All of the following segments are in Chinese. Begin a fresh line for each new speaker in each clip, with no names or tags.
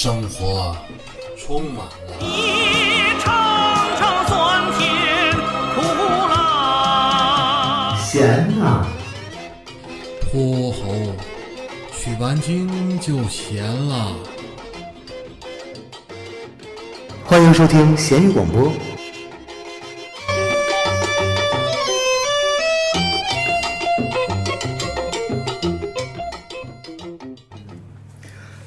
生活充满了
一场场酸甜苦辣。
咸呐、
泼猴，取完经就咸了。
欢迎收听咸鱼广播。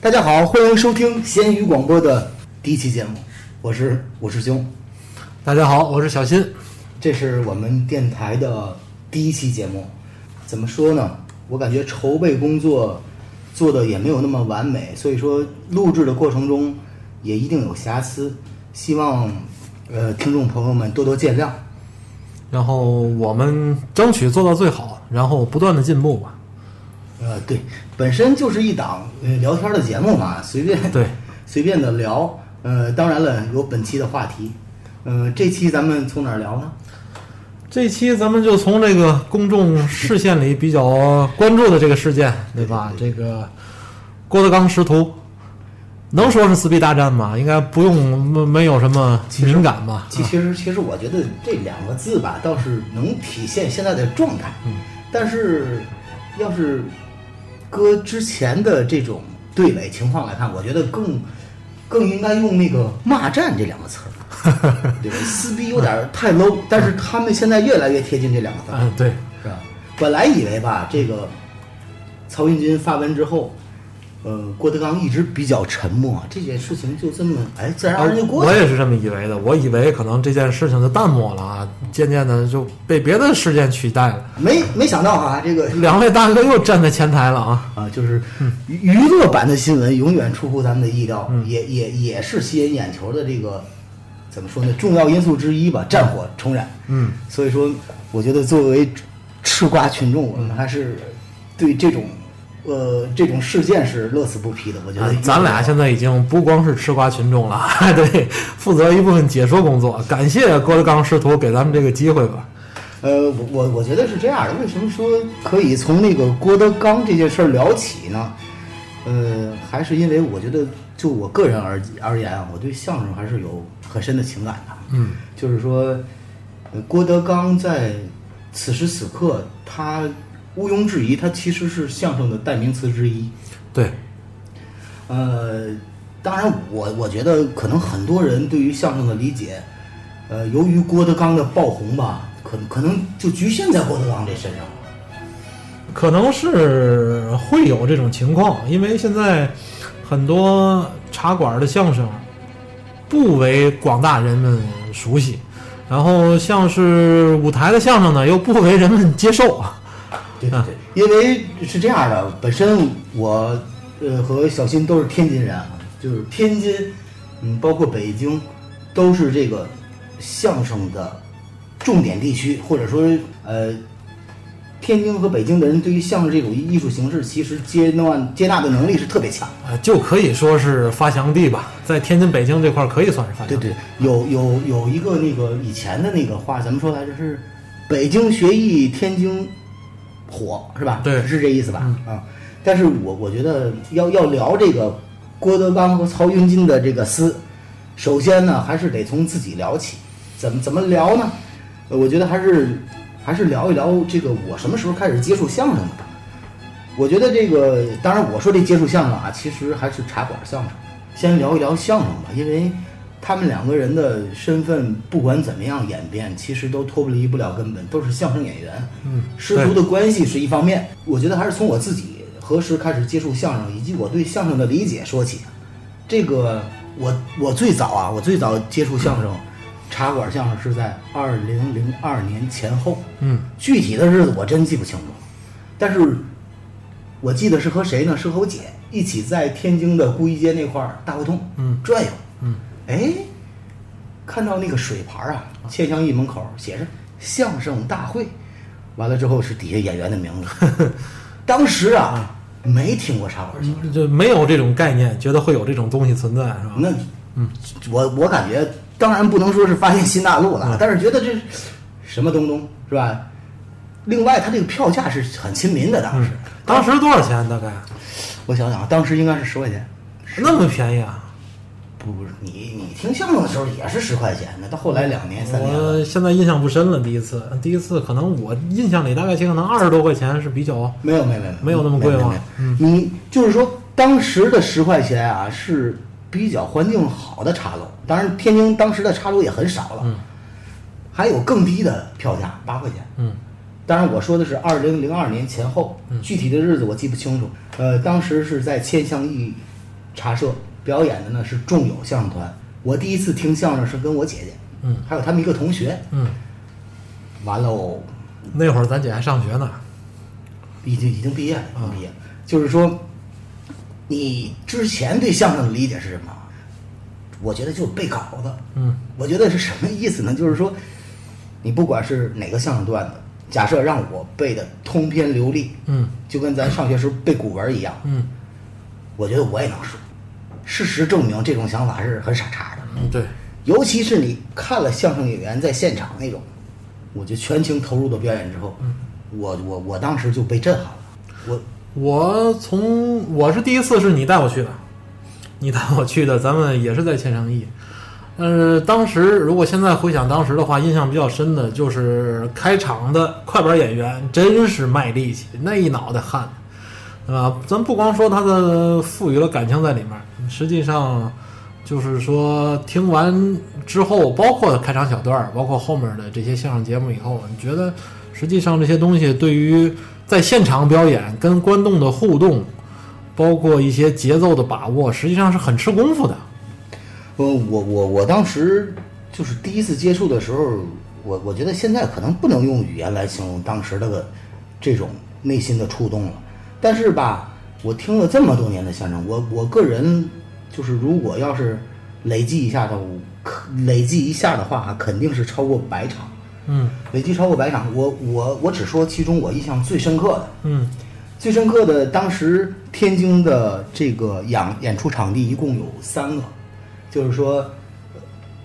大家好，欢迎收听闲鱼广播的第一期节目，我是武师兄，
大家好，我是小新。
这是我们电台的第一期节目。怎么说呢？我感觉筹备工作做的也没有那么完美，所以说录制的过程中也一定有瑕疵，希望呃听众朋友们多多见谅。
然后我们争取做到最好，然后不断的进步吧。
呃，对，本身就是一档呃聊天的节目嘛，随便
对
随便的聊。呃，当然了，有本期的话题。呃，这期咱们从哪儿聊呢？
这期咱们就从这个公众视线里比较关注的这个事件，对吧？这个郭德纲师徒，能说是撕逼大战吗？应该不用没没有什么敏感吧？
其其实其实我觉得这两个字吧，倒是能体现现在的状态。
嗯，
但是要是搁之前的这种对垒情况来看，我觉得更更应该用那个“骂战”这两个词儿。对吧，撕逼有点太 low，但是他们现在越来越贴近这两个字儿。
嗯，对，
是吧？本来以为吧，这个曹云金发文之后，呃，郭德纲一直比较沉默，这件事情就这么哎自然而然就过去了。
我也是这么以为的。我以为可能这件事情就淡漠了啊，渐渐的就被别的事件取代了。
没没想到啊，这个
两位大哥又站在前台了啊！
啊，就是娱娱乐版的新闻永远出乎咱们的意料，
嗯
也也也是吸引眼球的这个怎么说呢？重要因素之一吧，战火重燃。
嗯，
所以说，我觉得作为吃瓜群众，我们还是对这种呃这种事件是乐此不疲的。我觉得
啊咱俩现在已经不光是吃瓜群众了，还得负责一部分解说工作。感谢郭德纲师徒给咱们这个机会吧。
呃，我我我觉得是这样的。为什么说可以从那个郭德纲这件事儿聊起呢？呃，还是因为我觉得，就我个人而而言啊，我对相声还是有很深的情感的。
嗯，
就是说，呃郭德纲在此时此刻，他毋庸置疑，它其实是相声的代名词之一。
对，
呃，当然我，我觉得可能很多人对于相声的理解，呃，由于郭德纲的爆红吧，可可能就局限在郭德纲这身上了。
可能是会有这种情况，因为现在很多茶馆的相声不为广大人们熟悉，然后像是舞台的相声呢，又不为人们接受。
对对对，因为是这样的，本身我呃和小新都是天津人啊，就是天津，嗯，包括北京，都是这个相声的重点地区，或者说呃，天津和北京的人对于相声这种艺术形式，其实接纳接纳的能力是特别强。
啊，就可以说是发祥地吧，在天津、北京这块儿可以算是发祥地。
对对，有有有一个那个以前的那个话，怎么说来着？是北京学艺，天津火，是吧？
对
是这意思吧？啊，但是我我觉得要要聊这个郭德纲和曹云金的这个撕，首先呢，还是得从自己聊起。怎么怎么聊呢？呃我觉得还是还是聊一聊这个我什么时候开始接触相声的吧。我觉得这个，当然我说这接触相声啊，其实还是茶馆相声。先聊一聊相声吧，因为他们两个人的身份不管怎么样演变，其实都脱离不了根本，都是相声演员。
嗯，
师徒的关系是一方面，我觉得还是从我自己何时开始接触相声，以及我对相声的理解说起。这个我我最早啊，我最早接触相声，茶馆相声是在二零零二年前后。
嗯，
具体的日子我真记不清楚，但是我记得是和谁呢？是和我姐一起在天津的牯一街那块儿大胡同
嗯
转悠。
嗯，
哎，看到那个水牌啊，千祥义门口写着“相声大会”，完了之后是底下演员的名字。当时啊，没听过茶馆相声，
就没有这种概念，觉得会有这种东西存在，是吧？
那嗯，我我感觉当然不能说是发现新大陆了，但是觉得这什么东东是吧？另外，它这个票价是很亲民的，当时。
当时多少钱？大概
我想想啊，当时应该是十块钱。
那么便宜啊？
不不是你你听相声的时候也是十块钱的，到后来两年三年，
我现在印象不深了，第一次，第一次可能我印象里大概可能二十多块钱是比较，
没有没有没有
没有那么贵吗嗯
你就是说当时的十块钱啊是比较环境好的茶楼，当然天津当时的茶楼也很少了，
嗯
还有更低的票价八块钱。
嗯
当然我说的是二零零二年前后，具体的日子我记不清楚。呃，当时是在千香艺茶社表演的呢是众友相声团。我第一次听相声是跟我姐姐，
嗯
还有他们一个同学。
嗯，
完喽，
那会儿咱姐还上学呢，
已经已经毕业了，已经毕业了。就是说，你之前对相声的理解是什么？我觉得就是背稿子。
嗯
我觉得是什么意思呢？就是说，你不管是哪个相声段子，假设让我背的通篇流利，
嗯
就跟咱上学时候背古文一样，
嗯
我觉得我也能说。事实证明，这种想法是很傻叉的。
嗯，对，
尤其是你看了相声演员在现场那种，我就全情投入的表演之后，我我我当时就被震撼了。我
我从我是第一次是你带我去的，你带我去的，咱们也是在千上驿。呃，当时如果现在回想当时的话，印象比较深的就是开场的快板演员真是卖力气，那一脑袋汗，对吧？咱不光说他的赋予了感情在里面，实际上就是说听完之后，包括开场小段儿，包括后面的这些相声节目以后，你觉得实际上这些东西对于在现场表演跟观众的互动，包括一些节奏的把握，实际上是很吃功夫的。
呃，我我我当时就是第一次接触的时候，我我觉得现在可能不能用语言来形容当时那个这种内心的触动了。但是吧，我听了这么多年的相声，我我个人就是如果要是累计一下的，累计一下的话，肯定是超过百场。
嗯
累计超过百场，我我我只说其中我印象最深刻的，
嗯
最深刻的，当时天津的这个演演出场地一共有三个，就是说，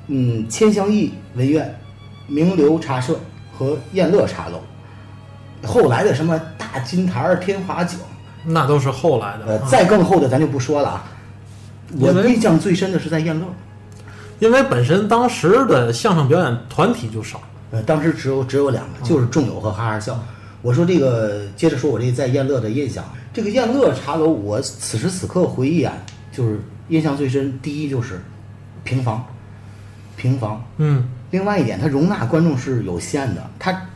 嗯，千香艺文苑、名流茶社和燕乐茶楼。后来的什么大金台儿、天华井，
那都是后来的。
呃，
啊
再更后的咱就不说了啊。我印象最深的是在燕乐，
因为本身当时的相声表演团体就少。
呃，当时只有只有两个，就是众友和哈哈笑。我说这个，接着说我这在燕乐的印象。这个燕乐茶楼，我此时此刻回忆啊，就是印象最深。第一就是平房，平房。
嗯
另外一点，它容纳观众是有限的，它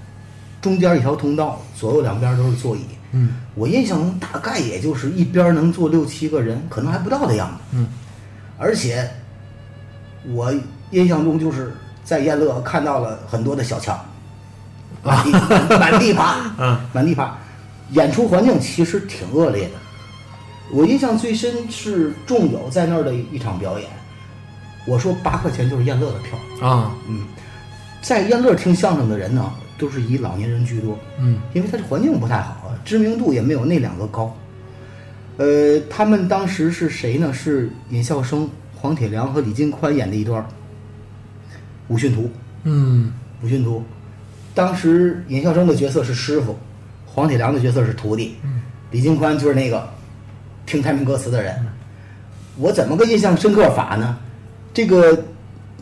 中间一条通道，左右两边都是座椅。
嗯
我印象中大概也就是一边能坐六七个人，可能还不到的样子。
嗯，
而且我印象中就是在燕乐看到了很多的小强，满地 满地爬，
嗯
满地爬。演出环境其实挺恶劣的。我印象最深是众友在那儿的一场表演，我说八块钱就是燕乐的票。
啊
嗯，在燕乐听相声的人呢，都是以老年人居多。
嗯
因为它的环境不太好，知名度也没有那两个高。呃，他们当时是谁呢？是尹笑生、黄铁良和李金宽演的一段《武训图》。
嗯
武训图，当时尹笑生的角色是师傅，黄铁良的角色是徒弟，李金宽就是那个听太平歌词的人。我怎么个印象深刻法呢？这个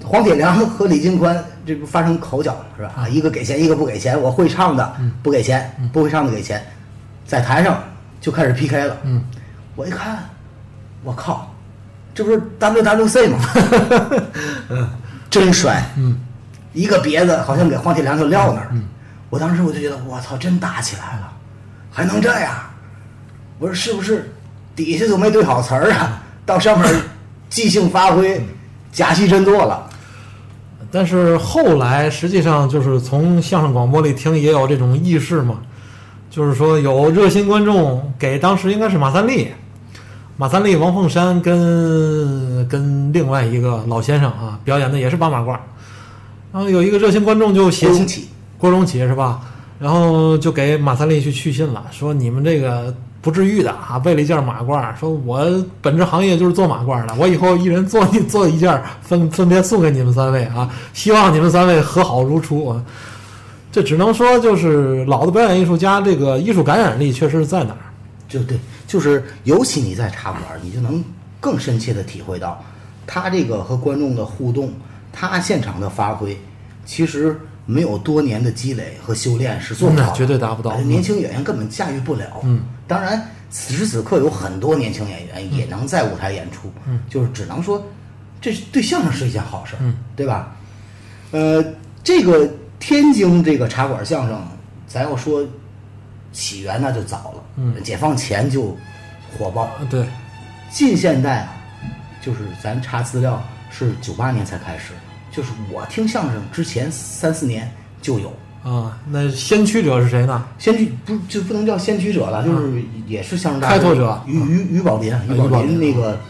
黄铁良和李金宽这不发生口角了是吧？啊，一个给钱，一个不给钱。我会唱的不给钱，不会唱的给钱，在台上就开始 PK 了。
嗯，
我一看，我靠，这不是 WWC 吗？嗯真帅。
嗯
一个别子好像给黄铁良就撂那儿。我当时我就觉得，我操，真打起来了，还能这样？我说是不是底下就没对好词儿啊？到上面即兴发挥，假戏真做了。
但是后来实际上就是从相声广播里听也有这种轶事嘛，就是说有热心观众给当时应该是马三立，马三立、王凤山跟跟另外一个老先生啊表演的也是八马褂，然后有一个热心观众就写信
郭荣启，
郭荣启是吧？然后就给马三立去去信了，说你们这个不至于的啊，为了一件马褂，说我本职行业就是做马褂的，我以后一人做一做一件，分分别送给你们三位啊，希望你们三位和好如初啊。这只能说就是老的表演艺术家这个艺术感染力确实是在哪儿。
就对，就是尤其你在茶馆，你就能更深切的体会到他这个和观众的互动，他现场的发挥，其实没有多年的积累和修炼是做不到
绝对达不到
年轻演员根本驾驭不了。
嗯，
当然，此时此刻有很多年轻演员也能在舞台演出，
嗯，
就是只能说，这是对相声是一件好事，
嗯，
对吧？呃，这个天津这个茶馆相声，咱要说起源那就早了，
嗯。
解放前就火爆，
啊对，
近现代啊，就是咱查资料是九八年才开始，就是我听相声之前三四年就有。
啊，那先驱者是谁呢？
先驱不就不能叫先驱者了，就是也是相声大师
开拓者
于于于宝林，于宝
林
林那个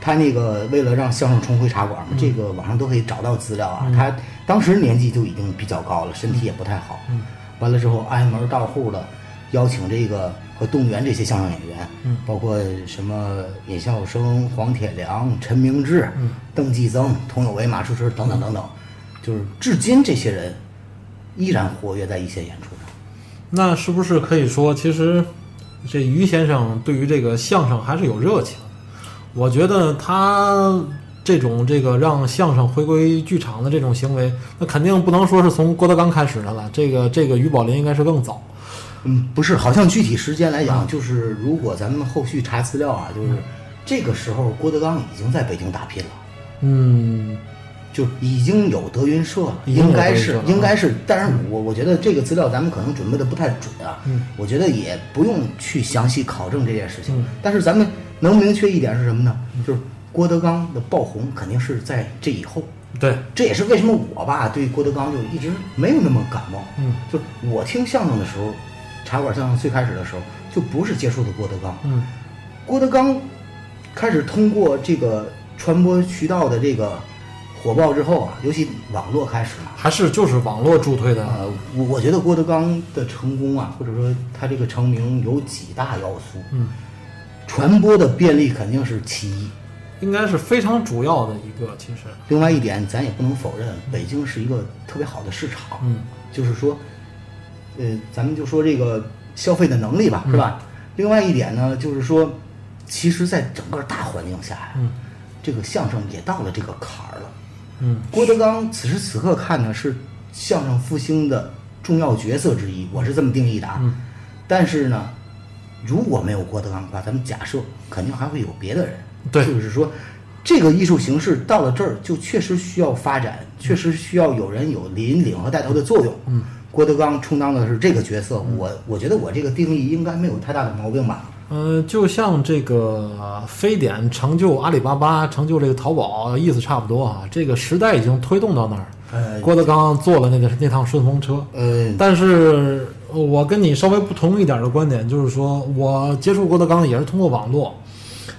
他那个为了让相声重回茶馆嘛，这个网上都可以找到资料啊。他当时年纪就已经比较高了，身体也不太好。
嗯。
完了之后挨门到户的邀请这个和动员这些相声演员，
嗯。
包括什么尹笑生、黄铁良、陈明志、
嗯。
邓继增、佟有为、马树芝等等等等，就是至今这些人依然活跃在一线演出上。
那是不是可以说，其实这于先生对于这个相声还是有热情？我觉得他这种这个让相声回归剧场的这种行为，那肯定不能说是从郭德纲开始的了。这个这个于宝林应该是更早。
嗯，不是，好像具体时间来
嗯
讲，就是如果咱们后续查资料啊，就是这个时候郭德纲已经在北京打拼了，
嗯，
就已经有德云社了，应该是应该是，但是我我觉得这个资料咱们可能准备的不太准啊，
嗯
我觉得也不用去详细考证这件事情，
嗯
但是咱们能明确一点是什么呢？就是郭德纲的爆红肯定是在这以后。
对，
这也是为什么我吧对郭德纲就一直没有那么感冒。
嗯，
就是我听相声的时候，茶馆相声最开始的时候，就不是接触的郭德纲。
嗯
郭德纲开始通过这个传播渠道的这个火爆之后啊，尤其网络开始了，
还是就是网络助推的。
呃，我我觉得郭德纲的成功啊，或者说他这个成名有几大要素。
嗯，
传播的便利肯定是其一。
应该是非常主要的一个，其实，
另外一点，咱也不能否认，北京是一个特别好的市场。
嗯，
就是说，呃，咱们就说这个消费的能力吧，是吧？另外一点呢，就是说，其实，在整个大环境下呀，
嗯
这个相声也到了这个坎。
嗯
郭德纲此时此刻看呢是相声复兴的重要角色之一，我是这么定义的啊。
嗯
但是呢，如果没有郭德纲的话，咱们假设肯定还会有别的人。
对
就是说，这个艺术形式到了这儿，就确实需要发展，确实需要有人有引领和带头的作用。
嗯，
郭德纲充当的是这个角色，我我觉得我这个定义应该没有太大的毛病吧。
呃，就像这个非典成就阿里巴巴，成就这个淘宝，意思差不多啊。这个时代已经推动到那儿，
呃
郭德纲坐了那个那趟顺风车。
呃，
但是我跟你稍微不同一点的观点，就是说我接触郭德纲也是通过网络。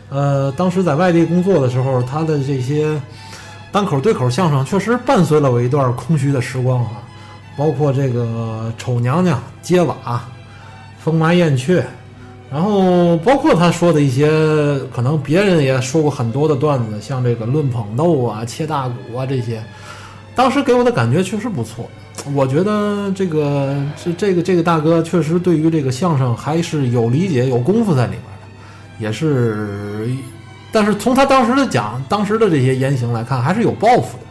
呃，当时在外地工作的时候，他的这些单口对口相声确实伴随了我一段空虚的时光啊，包括这个丑娘娘、揭瓦、风麻燕雀，然后包括他说的一些可能别人也说过很多的段子，像这个论捧逗啊、切大鼓啊这些，当时给我的感觉确实不错。我觉得这个这这个这个大哥确实对于这个相声还是有理解、有功夫在里面的，也是。但是从他当时的讲，当时的这些言行来看，还是有抱负的。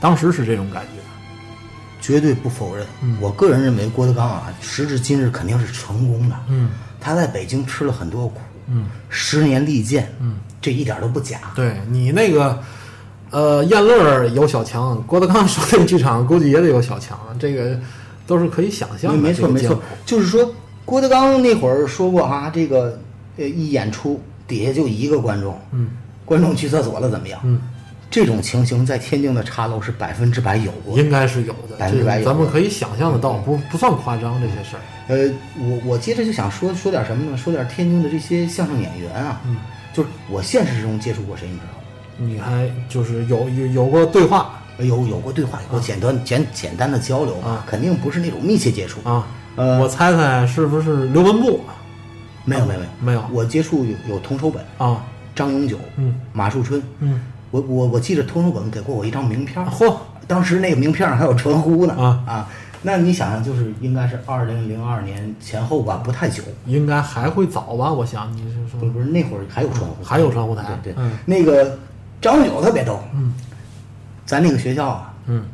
当时是这种感觉。
绝对不否认。
嗯
我个人认为郭德纲啊，时至今日肯定是成功的。
嗯
他在北京吃了很多苦，
嗯
十年利剑，
嗯，
这一点都不假。
对你那个，呃，燕乐有小强，郭德纲说那个剧场估计也得有小强，这个都是可以想象的。
没没错没错就是说郭德纲那会儿说过啊、这个呃一演出底下就一个观众，
嗯
观众去厕所了怎么样？
嗯，
这种情形在天津的茶楼是百分之百有过。
应该是有的，
百分之百有
咱们可以想象得到，不不算夸张这些事儿。
呃，我我接着就想说说点什么呢？说点天津的这些相声演员啊，
嗯，
就是我现实中接触过谁，你知道吗？
你还就是有有有过对话
有有过对话，有过简单、简简单的交流，
啊
肯定不是那种密切接触。
啊？
呃
我猜猜是不是刘文步？
没有没有没有
没有
我接触有有童守本、
啊，
张永久、
嗯
马树春。
嗯，
我我我记得图书馆给过我一张名片儿，
嚯，
当时那个名片上还有传呼呢
啊啊
那你想想，就是应该是二零零二年前后吧，不太久。
应该还会早吧？我想你是说
不是不是，那会儿还有传呼，
还有传呼台
对对，
嗯
那个张九特别逗，嗯，咱那个学校啊，
嗯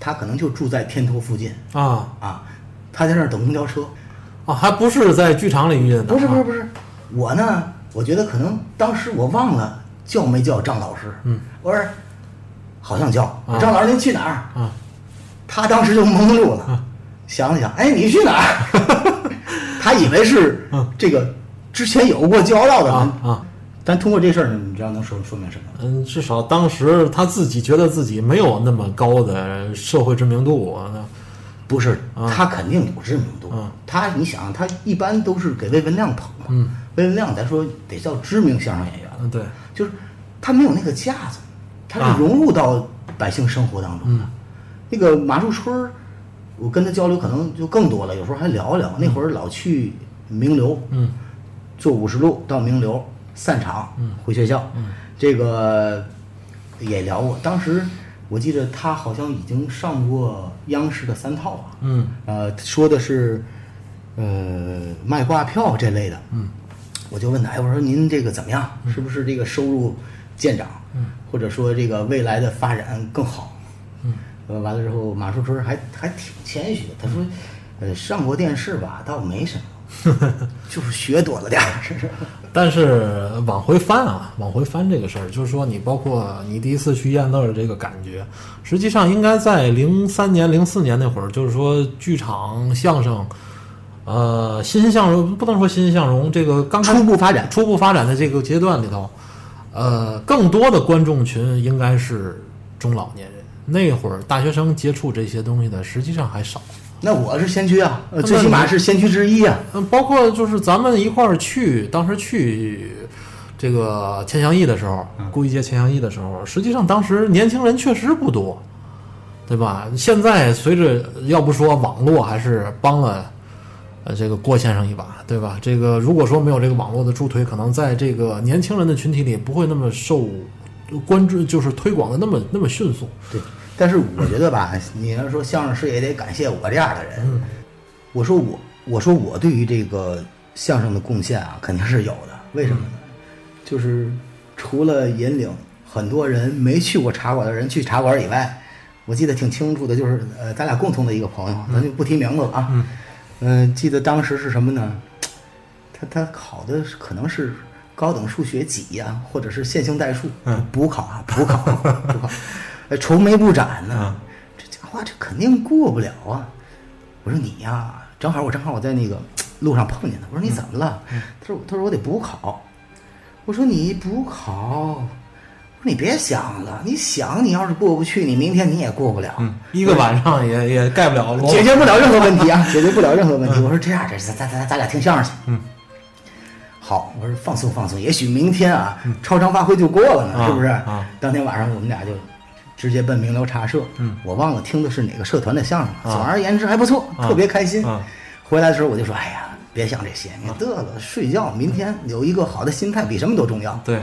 他可能就住在天头附近
啊
啊，他在那儿等公交车。
啊，还不是在剧场里遇见的，啊
不是不是不是，我呢，我觉得可能当时我忘了叫没叫张老师，
嗯，
我说好像叫。
啊。
张老师您去哪儿？
啊。
他当时就懵住了，
啊。
想了想，哎，你去哪儿？他以为是
嗯。
这个之前有过交道的人，
啊啊，
但通过这事儿，你知道能说说明什么？
嗯，至少当时他自己觉得自己没有那么高的社会知名度，
不是，
啊。
他肯定有知名度。
啊。
他，你想，他一般都是给魏文亮捧嘛。
嗯，
魏文亮咱说得叫知名相声演员。了，
嗯对，
就是他没有那个架子，他
啊。
是融入到百姓生活当中的。那个马树春儿，我跟他交流可能就更多了，有时候还聊聊。那会儿老去名流，
嗯。
坐五十路到名流散场，回学校，这个也聊过。当时我记得他好像已经上过央视的三套啊，
嗯。
呃，说的是呃卖挂票这类的，
嗯，
我就问他，哎，我说您这个怎么样？是不是这个收入见长？
嗯，
或者说这个未来的发展更好？
嗯，
呃，完了之后，马树春还还挺谦虚的，他说，呃，上过电视吧，倒没什么，就是学多了点儿，是是？
但是往回翻啊，往回翻这个事儿，就是说你包括你第一次去燕乐的这个感觉，实际上应该在零三年、零四年那会儿，就是说剧场相声，呃，欣欣向荣不能说欣欣向荣，这个刚
初步发展
初步发展的这个阶段里头，呃，更多的观众群应该是中老年人。那会儿大学生接触这些东西的实际上还少。
那我是先驱啊，呃，最起码是先驱之一啊。
嗯，包括就是咱们一块儿去，当时去这个钱祥义的时候，故意接钱祥义的时候，实际上当时年轻人确实不多，对吧？现在随着要不说网络，还是帮了呃这个郭先生一把，对吧？这个如果说没有这个网络的助推，可能在这个年轻人的群体里不会那么受关注，就是推广的那么那么迅速。
对，但是我觉得吧，你要说相声师也得感谢我这样的人。我说我，我说我对于这个相声的贡献啊，肯定是有的。为什么呢？就是除了引领很多人没去过茶馆的人去茶馆以外，我记得挺清楚的，就是呃，咱俩共同的一个朋友，咱就不提名字了啊。
嗯
嗯、记得当时是什么呢？他他考的可能是高等数学几呀、或者是线性代数，
嗯
补考啊，补考，补考，呃，愁眉不展呢。
嗯
这家伙这肯定过不了啊！我说你呀，正好我正好我在那个路上碰见他，我说你怎么了？他说他说我得补考。我说你补考，你别想了，你想你要是过不去，你明天你也过不了。
嗯，一个晚上也也盖不了楼。
解决不了任何问题啊，解决不了任何问题。我说这样，这咱咱咱咱俩听相声去。
嗯，
好，我说放松放松，也许明天啊，超常发挥就过了呢，
啊
是不是？
啊
当天晚上我们俩就直接奔名流茶社。
嗯，
我忘了听的是哪个社团的相声了。
啊
总而言之还不错，
啊
特别开心。
啊
回来的时候我就说，哎呀，别想这些，你得了，睡觉，明天有一个好的心态比什么都重要。
对，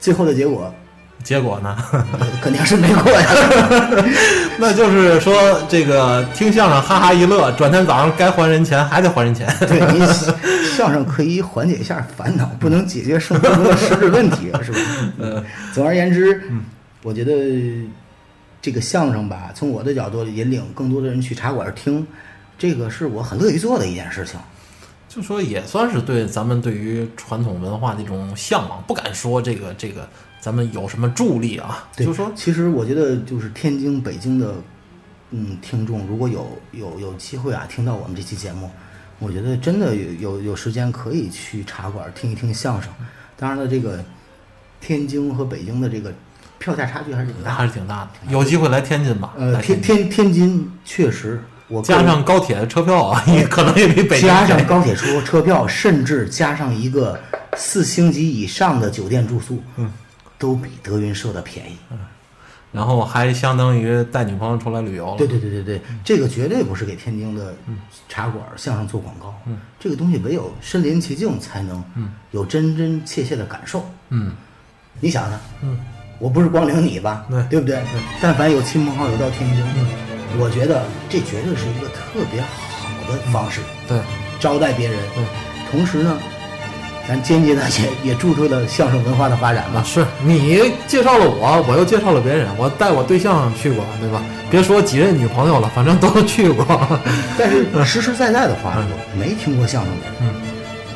最后的结果
结果呢？
呃 肯定是没过呀。
那就是说，这个听相声哈哈一乐，转天早上该还人钱还得还人钱。
对你相声可以缓解一下烦恼，不能解决生活中的实质问题，是吧？
呃，
总而言之，我觉得这个相声吧，从我的角度引领更多的人去茶馆听，这个是我很乐意做的一件事情。
就说也算是对咱们对于传统文化的一种向往，不敢说这个这个咱们有什么助力啊，
对，
就说
其实我觉得就是天津、北京的嗯听众，如果有有有机会啊，听到我们这期节目，我觉得真的有有有时间可以去茶馆听一听相声。当然了，这个天津和北京的这个票价差距还是挺大。
还是挺大的。有机会来天津吧，
呃，天天天津确实，我
加上高铁的车票啊，也可能也比北京
加上高铁车车票，甚至加上一个四星级以上的酒店住宿，
嗯，
都比德云社的便宜。嗯。
然后还相当于带女朋友出来旅游了。
对对对对对，这个绝对不是给天津的茶馆相声做广告，
嗯，
这个东西唯有身临其境才能
嗯。
有真真切切的感受。
嗯，
你想想，
嗯，
我不是光领你吧，
对。
对不对？但凡有亲朋好友到天津，我觉得这绝对是一个特别好的方式。
对，
招待别人，
对，
同时呢，咱间接的也 也助推了相声文化的发展吧。
是你介绍了我，我又介绍了别人，我带我对象去过，对吧？别说几任女朋友了，反正都去过。
但是实实在在的话说，没听过相声的人，嗯，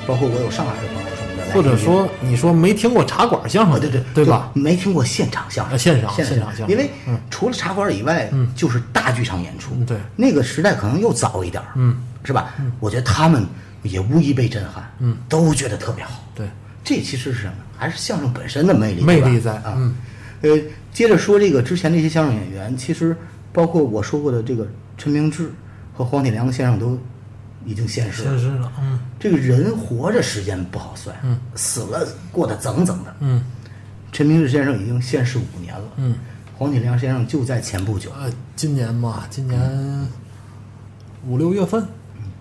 包括我有上海的朋友
或者说你说没听过茶馆相声
啊，对对
对吧？？
没听过现场相声，
啊现场
现
现场相声
因为除了茶馆以外，就是大剧场演出
嗯，对
那个时代可能又早一点，嗯，是吧？我觉得他们也无疑被震撼，嗯，都觉得特别好。
对，
这其实是什么？还是相声本身的魅力，
魅力在
啊。
嗯
呃，接着说这个之前那些相声演员，其实包括我说过的这个陈明志和黄铁良先生都已经现世了。
现实了，嗯
这个人活着时间不好算，嗯，死了过得整整的。
嗯
陈明志先生已经现世五年了，
嗯，
黄铁良先生就在前不久。
呃，今年嘛，今年五六月份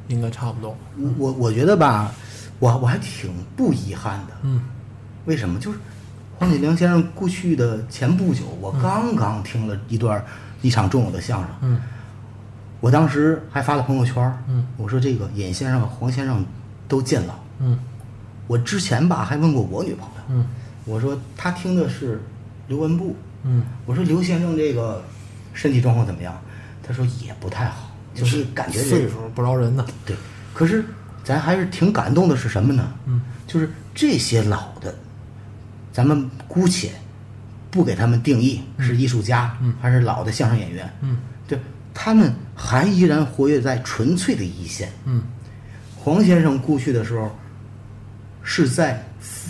应该差不多。
我我觉得吧，我我还挺不遗憾的。
嗯，
为什么？就是黄铁良先生过去的前不久，我刚刚听了一段一场重要的相声。
嗯，
我当时还发了朋友圈。
嗯，
我说这个尹先生、黄先生都见了。
嗯
我之前吧还问过我女朋友，
嗯
我说她听的是刘文步，
嗯，
我说刘先生这个身体状况怎么样？她说也不太好，就是感觉这
岁数不饶人呐。
对，可是咱还是挺感动的，是什么呢？
嗯，
就是这些老的，咱们姑且不给他们定义是艺术家，
嗯
还是老的相声演员，
嗯，
对，他们还依然活跃在纯粹的一线。
嗯
黄先生故去的时候，是在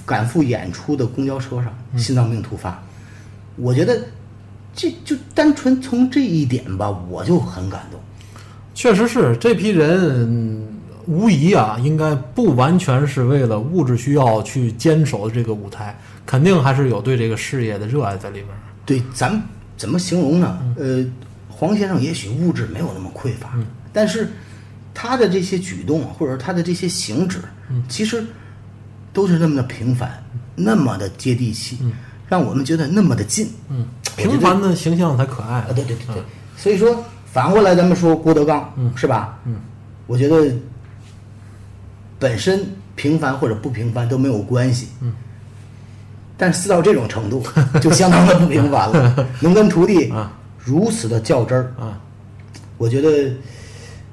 赶赴演出的公交车上，
嗯
心脏病突发。我觉得，这就单纯从这一点吧，我就很感动。
确实是这批人，无疑啊，应该不完全是为了物质需要去坚守这个舞台，肯定还是有对这个事业的热爱在里面。
对，咱怎么形容呢？呃，黄先生也许物质没有那么匮乏，但是他的这些举动或者他的这些行止，其实都是那么的平凡，那么的接地气，让我们觉得那么的近。
平凡的形象才可爱
啊，。对对对对，所以说反过来咱们说郭德纲，是吧？
嗯，
我觉得本身平凡或者不平凡都没有关系。嗯，但是到这种程度就相当的不平凡了，能跟徒弟
啊
如此的较真儿，
啊，
我觉得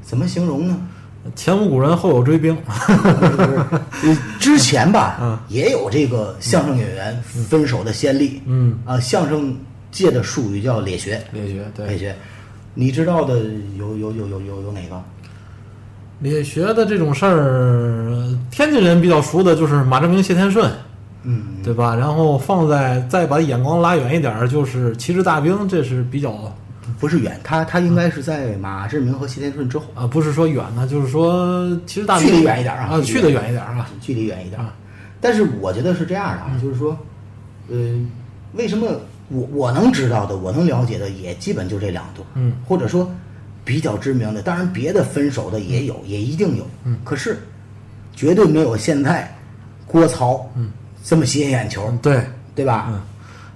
怎么形容呢？
前无古人后有追兵。
呃 之前吧，也有这个相声演员分手的先例。
嗯
啊，相声界的术语叫“咧学”。
裂学对
咧学，你知道的有有有有有有哪个？
裂学的这种事儿，天津人比较熟的就是马志明、谢天顺，
嗯，
对吧？然后放在再把眼光拉远一点儿，就是旗帜大兵，这是比较
不是远，他他应该是在马志明和谢天顺之后，
啊，不是说远呢，就是说其实大兵
距离远一点啊
啊，去的远一点啊。
距离远一点
啊。
但是我觉得是这样的啊，就是说，呃，为什么我我能知道的，我能了解的，也基本就这两对，
嗯，
或者说比较知名的，当然别的分手的也有，也一定有，
嗯，
可是绝对没有现在郭曹，
嗯，
这么吸引眼球，
对，
对吧？
嗯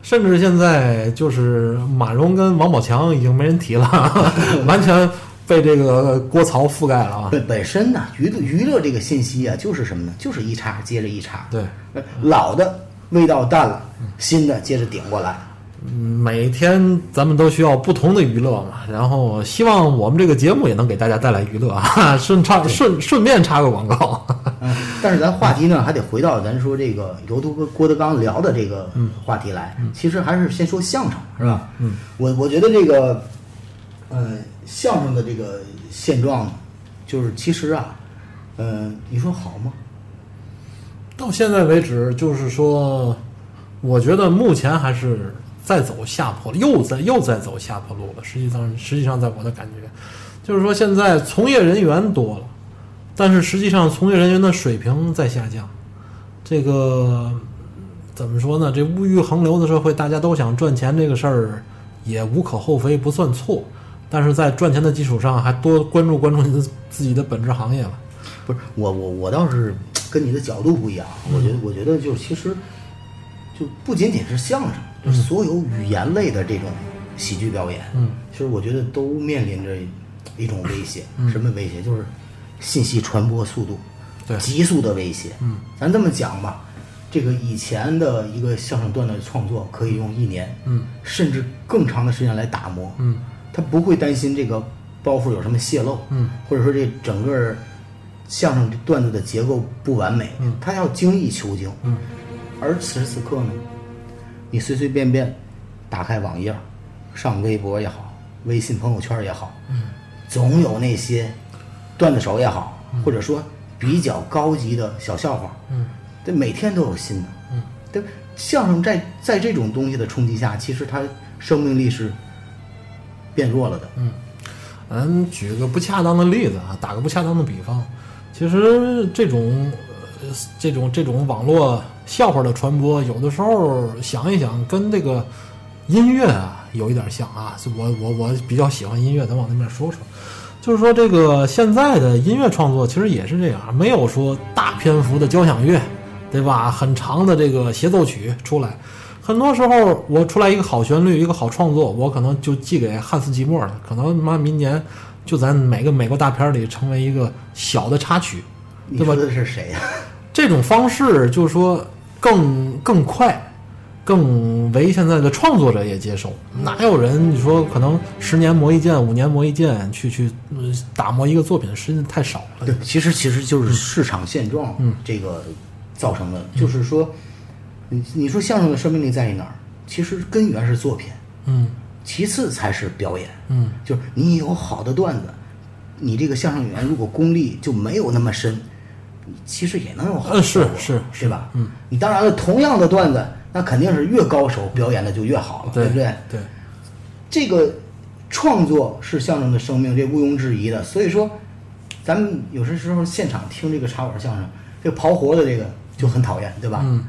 甚至现在就是马蓉跟王宝强已经没人提了，完全被这个郭曹覆盖了啊。
本本身呢，娱乐娱乐这个信息啊，就是什么呢？就是一茬接着一茬，
对，
呃老的味道淡了，新的接着顶过来。
嗯每天咱们都需要不同的娱乐嘛，然后希望我们这个节目也能给大家带来娱乐啊，顺插顺顺便插个广告。
嗯，但是咱话题呢，还得回到咱说这个由头跟郭德纲聊的这个话题来。其实还是先说相声，是吧？
嗯，
我我觉得这个，呃，相声的这个现状，就是其实啊，呃，你说好吗？
到现在为止，就是说，我觉得目前还是在走下坡，又在又在走下坡路了。实际上，实际上在我的感觉，就是说现在从业人员多了，但是实际上从业人员的水平在下降。这个怎么说呢？这物欲横流的社会，大家都想赚钱，这个事儿也无可厚非，不算错。但是在赚钱的基础上，还多关注关注你的自己的本职行业吧。
不是，我我我倒是跟你的角度不一样。我觉得我觉得就是其实就不仅仅是相声，就是所有语言类的这种喜剧表演，
嗯，
其实我觉得都面临着一种威胁。什么威胁？就是信息传播速度。
对。
急速的威胁。
嗯，
咱这么讲吧，这个以前的一个相声段子创作可以用一年，
嗯，
甚至更长的时间来打磨，
嗯，
他不会担心这个包袱有什么泄露，
嗯，
或者说这整个相声段子的结构不完美，
嗯。
他要精益求精，
嗯，
而此时此刻呢，你随随便便打开网页，上微博也好，微信朋友圈也好，
嗯，
总有那些段子手也好，或者说比较高级的小笑话，
嗯，
这每天都有新的，
嗯，
对，相声在在这种东西的冲击下，其实它生命力是变弱了的，
嗯，咱举个不恰当的例子啊，打个不恰当的比方，其实这种呃这种这种网络笑话的传播，有的时候想一想，跟这个音乐啊有一点像啊。我我我比较喜欢音乐，咱往那边说说。就是说，这个现在的音乐创作其实也是这样，没有说大篇幅的交响乐，对吧？很长的这个协奏曲出来，很多时候我出来一个好旋律，一个好创作，我可能就寄给汉斯季默了，可能妈明年就咱每个美国大片里成为一个小的插曲，对吧
你说的是谁呀、
这种方式就是说更更快，更为现在的创作者也接受。哪有人你说可能十年磨一剑，五年磨一剑，去去呃打磨一个作品，实在太少了。
对，其实其实就是市场现状，
嗯
这个造成的，就是说，你你说相声的生命力在于哪儿？其实根源是作品，
嗯
其次才是表演。
嗯
就是你有好的段子，你这个相声演员如果功力就没有那么深，你其实也能有好的
呃是是
是吧？
嗯，
你当然了，同样的段子，那肯定是越高手表演的就越好了，
对
不对？
对，
这个创作是相声的生命，这毋庸置疑的。所以说，咱们有些时候现场听这个茶馆相声，这个刨活的这个就很讨厌，对吧？
嗯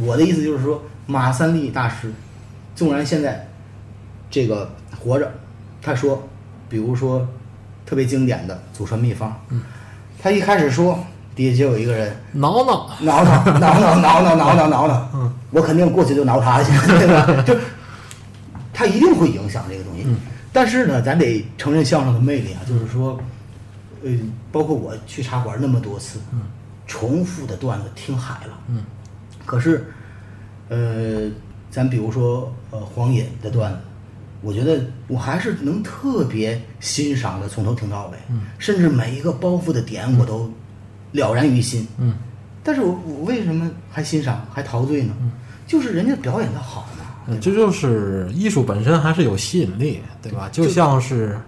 我的意思就是说，马三立大师，纵然现在这个活着，他说，比如说特别经典的祖传秘方，嗯，他一开始说，底下就有一个人
挠挠，
挠挠挠挠挠挠挠挠挠挠，
嗯，
我肯定过去就挠他去，对吧？就他一定会影响这个东西。
嗯。
但是呢，咱得承认相声的魅力啊，就是说，呃，包括我去茶馆那么多次，
嗯，
重复的段子听海了，
嗯，
可是，呃，咱比如说呃黄隐的段子，我觉得我还是能特别欣赏的，从头听到尾，
嗯，
甚至每一个包袱的点我都了然于心，
嗯
但是我我为什么还欣赏还陶醉呢？就是人家表演的好嘛，
嗯，这就是艺术本身还是有吸引力，对吧？就像是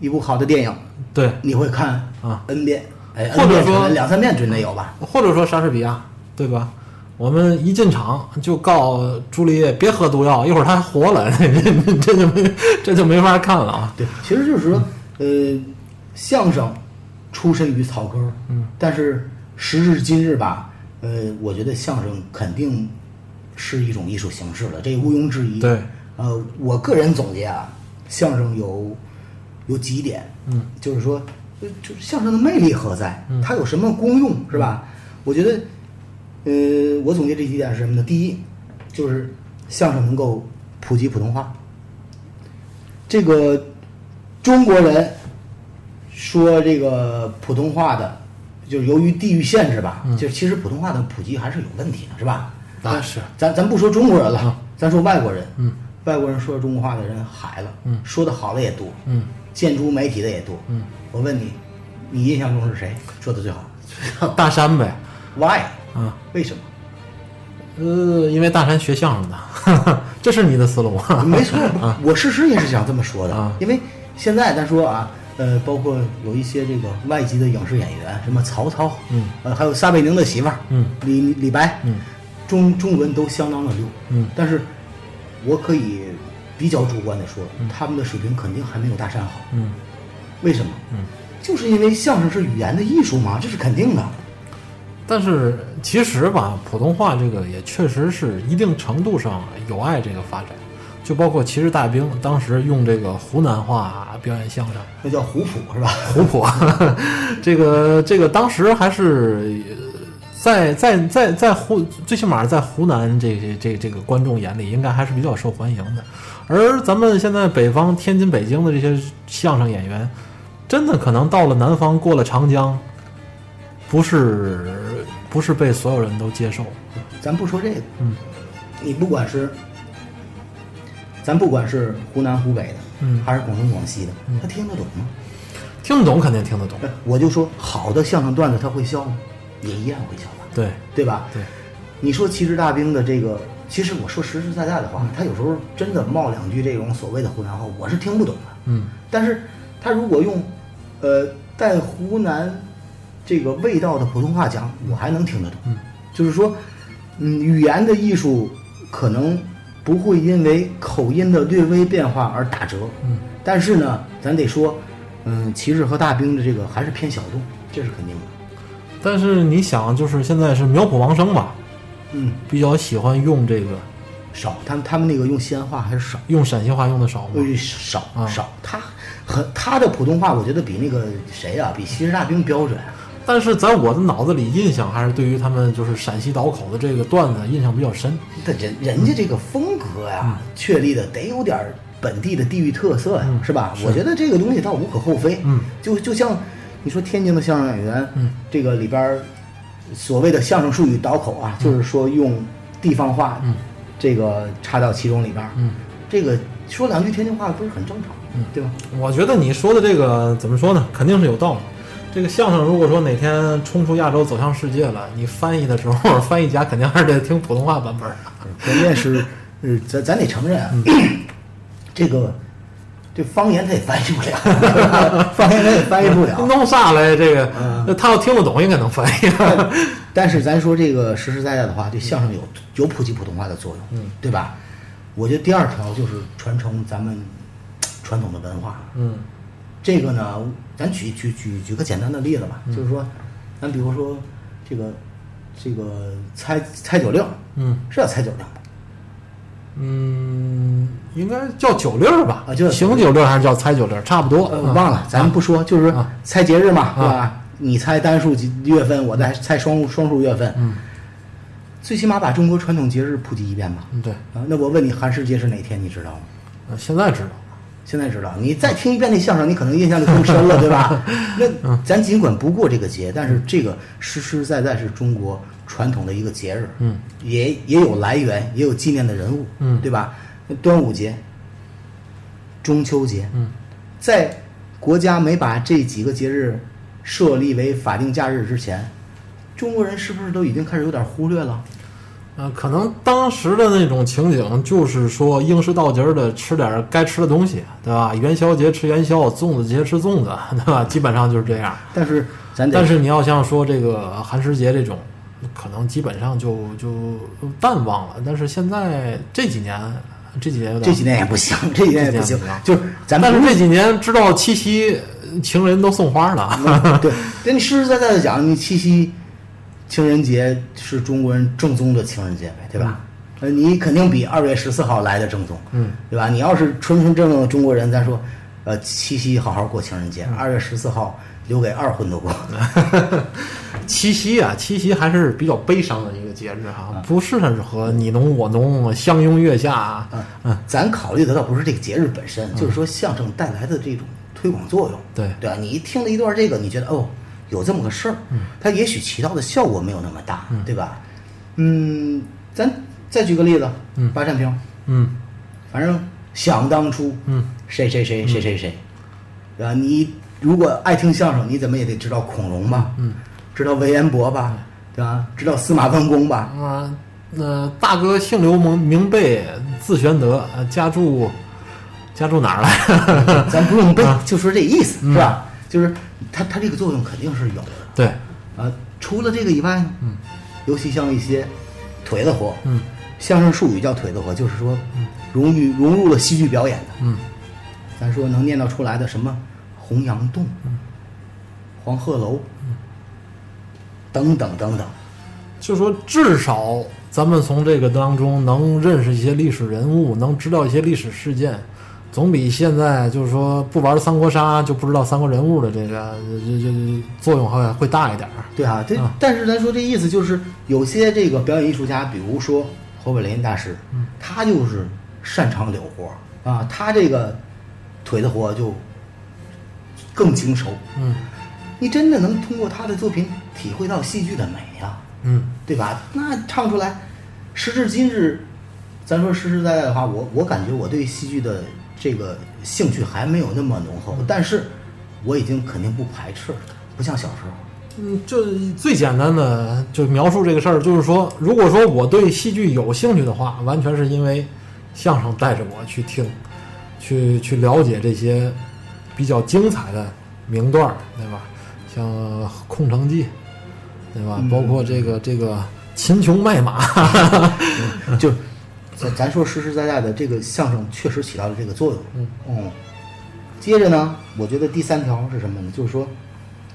一部好的电影
对，
你会看
啊
n 遍，哎，
或者说
两三遍准得有吧？
或者说莎士比亚，对吧？我们一进场就告朱丽叶别喝毒药，一会儿他还活了，这 这就没这就没法看了啊。
对，其实就是说，呃，相声出身于草根，
嗯，
但是时至今日吧，呃，我觉得相声肯定是一种艺术形式了，这毋庸置疑。
对，
呃，我个人总结啊，相声有有几点，
嗯，
就是说，呃就是相声的魅力何在？
嗯
它有什么功用，是吧？我觉得，呃，我总结这几点是什么呢？第一，就是相声能够普及普通话。这个中国人说这个普通话的，就是由于地域限制吧，
嗯。
就是其实普通话的普及还是有问题的，是吧？
那是。
咱咱不说中国人了，
啊
咱说外国人，
嗯。
外国人说中国话的人海了，
嗯。
说的好的也多，
嗯。
建筑媒体的也多，
嗯，
我问你，你印象中是谁？说的最好。
大山呗
，？Why？
啊，
为什么？
呃，因为大山学相声的，这是你的思路。啊？
没错，我事实也是想这么说的，
啊
因为现在咱说啊，呃，包括有一些这个外籍的影视演员，什么曹操，
嗯，
呃，还有撒贝宁的媳妇儿，
嗯，
李李白，
嗯，
中中文都相当的溜，
嗯，
但是我可以比较主观的说，他们的水平肯定还没有大山好，
嗯。
为什么？
嗯，
就是因为相声是语言的艺术嘛，这是肯定的。
但是其实吧，普通话这个也确实是一定程度上有碍这个发展，就包括骑士大兵当时用这个湖南话表演相声，
那叫胡谱是吧？
湖普，这个这个当时还是呃在在在在湖，最起码在湖南这这这这个观众眼里，应该还是比较受欢迎的。而咱们现在北方天津、北京的这些相声演员，真的可能到了南方，过了长江，不是不是被所有人都接受。
咱不说这个，
嗯，
你不管是，咱不管是湖南湖北的，
嗯
还是广东广西的，他听得懂吗？
听得懂肯定听得懂，
哎我就说好的相声段子他会笑吗？也一样会笑吧，
对
对吧？
对，
你说旗帜大兵的这个，其实我说实实在在的话，他有时候真的冒两句这种所谓的湖南话，我是听不懂的。
嗯
但是他如果用，呃，带湖南这个味道的普通话讲，我还能听得懂。
嗯，
就是说，嗯，语言的艺术可能不会因为口音的略微变化而打折。
嗯，
但是呢，咱得说，嗯，旗帜和大兵的这个还是偏小众，这是肯定的。
但是你想，就是现在是苗圃王生吧，
嗯，
比较喜欢用这个
少，他们他们那个用西安话还是少。
用陕西话用的少吗？
呃，少
啊
少，他和他的普通话，我觉得比那个谁啊，比旗帜大兵标准。
但是在我的脑子里，印象还是对于他们就是陕西倒口的这个段子印象比较深。
但人人家这个风格呀，确立的得有点儿本地的地域特色呀，
嗯
是吧？
是
我觉得这个东西倒无可厚非。
嗯，
就就像你说天津的相声演员，
嗯，
这个里边儿所谓的相声术语倒口啊，就是说用地方话，
嗯，
这个插到其中里边儿，
嗯，
这个说两句天津话不是很正常，
嗯
对吧？
我觉得你说的这个怎么说呢？肯定是有道理。这个相声如果说哪天冲出亚洲走向世界了，你翻译的时候，翻译家肯定还是得听普通话版本儿。
关键是，呃，咱咱得承认啊，这个这方言他也翻译不了，方言他也翻译不了。
弄啥来？这个
嗯
那他要听得懂，应该能翻译。
但是咱说这个实实在在的话，对相声有有普及普通话的作用，
嗯，
对吧？我觉得第二条就是传承咱们传统的文化。
嗯
这个呢，咱举举举举个简单的例子吧，
嗯
就是说，咱比如说这个这个猜猜九令，
嗯
是叫猜九令吗？
嗯，应该叫九令吧？
啊就是
行九令还是叫猜九令？差不多。
呃，
嗯
忘了，咱不说，就是猜节日嘛，对
啊
吧？你猜单数几月份，我再猜双双数月份，
嗯
最起码把中国传统节日普及一遍吧。
嗯，对，
啊，那我问你，寒食节是哪天？你知道吗？
呃现在知道。
现在知道，你再听一遍那相声，你可能印象就更深了，对吧？
嗯
那咱尽管不过这个节，但是这个实实在在是中国传统的一个节日，
嗯，
也也有来源，也有纪念的人物，
嗯
对吧？端午节、中秋节，
嗯，
在国家没把这几个节日设立为法定假日之前，中国人是不是都已经开始有点忽略了？
呃，可能当时的那种情景就是说，应时到节儿的吃点儿该吃的东西，对吧？元宵节吃元宵，粽子节吃粽子，对吧？基本上就是这样。
但是咱
但是你要像说这个寒食节这种，可能基本上就就淡忘了。但是现在这几年，这几年
这几年也不行，这几年也不行就是咱
但是这几年知道七夕，呃情人都送花了。
嗯对，跟 你实实在在的讲，你七夕情人节是中国人正宗的情人节呗，对吧？呃，你肯定比二月十四号来的正宗，
嗯，
对吧？你要是纯纯正正的中国人，咱说，呃，七夕好好过情人节，
嗯
二月十四号留给二婚的过。
七夕啊，七夕还是比较悲伤的一个节日
啊
哈，不适合你侬我侬相拥月下啊。
嗯，咱考虑的倒不是这个节日本身，就是说相声带来的这种推广作用。
对
对吧？你一听了一段这个，你觉得哦，有这么个事儿，它也许起到的效果没有那么大，对吧？嗯，咱再举个例子，
嗯。
八扇屏，
嗯。
反正想当初，
嗯，
谁谁谁谁谁谁，对吧？你如果爱听相声，你怎么也得知道孔融吧，
嗯，
知道韦延伯吧，对吧？知道司马温公吧，
啊，那大哥姓刘名名备，字玄德，呃家住家住哪儿来？
咱不用背
啊，
就说这意思，
嗯。
是吧？就是它它这个作用肯定是有的。
对，
啊，除了这个以外呢，
嗯，
尤其像一些腿子活，
嗯。
相声术语叫腿子活，就是说融于融入了戏剧表演的，
嗯。
咱说能念叨出来的什么？洪阳洞、黄鹤楼，等等等等，
就说至少咱们从这个当中能认识一些历史人物，能知道一些历史事件，总比现在就是说不玩三国杀就不知道三国人物的这个这这这作用会会大一点儿。
对啊，这、
啊
但是咱说这意思就是有些这个表演艺术家，比如说侯宝林大师，
嗯
他就是擅长柳活儿啊，他这个腿的活就更精熟，
嗯
你真的能通过他的作品体会到戏剧的美呀、
嗯
对吧？那唱出来，时至今日，咱说实实在在的话，我我感觉我对戏剧的这个兴趣还没有那么浓厚，但是我已经肯定不排斥了，不像小时候。
嗯，就最简单的就描述这个事儿，就是说，如果说我对戏剧有兴趣的话，完全是因为相声带着我去听，去去了解这些比较精彩的名段儿，对吧？像《空城计》，对吧？包括这个这个秦琼卖马，
就咱咱说实实在在的，这个相声确实起到了这个作用。
嗯
接着呢，我觉得第三条是什么呢？就是说，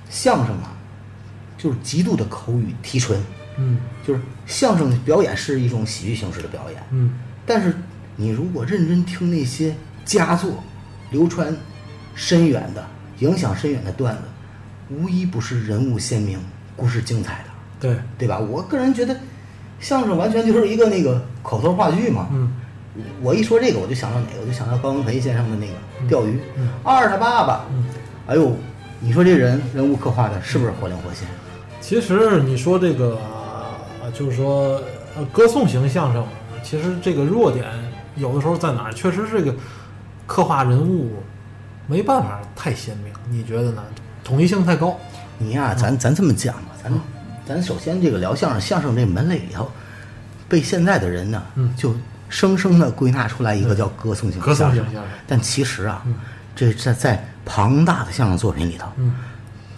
相声啊，就是极度的口语提纯，
嗯
就是相声的表演是一种喜剧形式的表演，
嗯
但是你如果认真听那些佳作，流传深远的、影响深远的段子，无一不是人物鲜明、故事精彩的。
对，
对吧？我个人觉得，相声完全就是一个那个口头话剧嘛。
嗯
我一说这个，我就想到哪个？我就想到高文培先生的那个钓鱼，二他爸爸。
嗯
哎呦，你说这人人物刻画的是不是活灵活现？
其实你说这个，呃就是说，呃，歌颂型相声，其实这个弱点有的时候在哪儿？确实是这个刻画人物没办法太鲜明，你觉得呢？统一性太高。
你呀、咱咱这么讲吧，咱咱首先这个聊相声，相声这门类里头，被现在的人呢，
嗯。
就生生的归纳出来一个叫歌颂型
歌颂。
但其实啊，这在在庞大的相声作品里头，
嗯，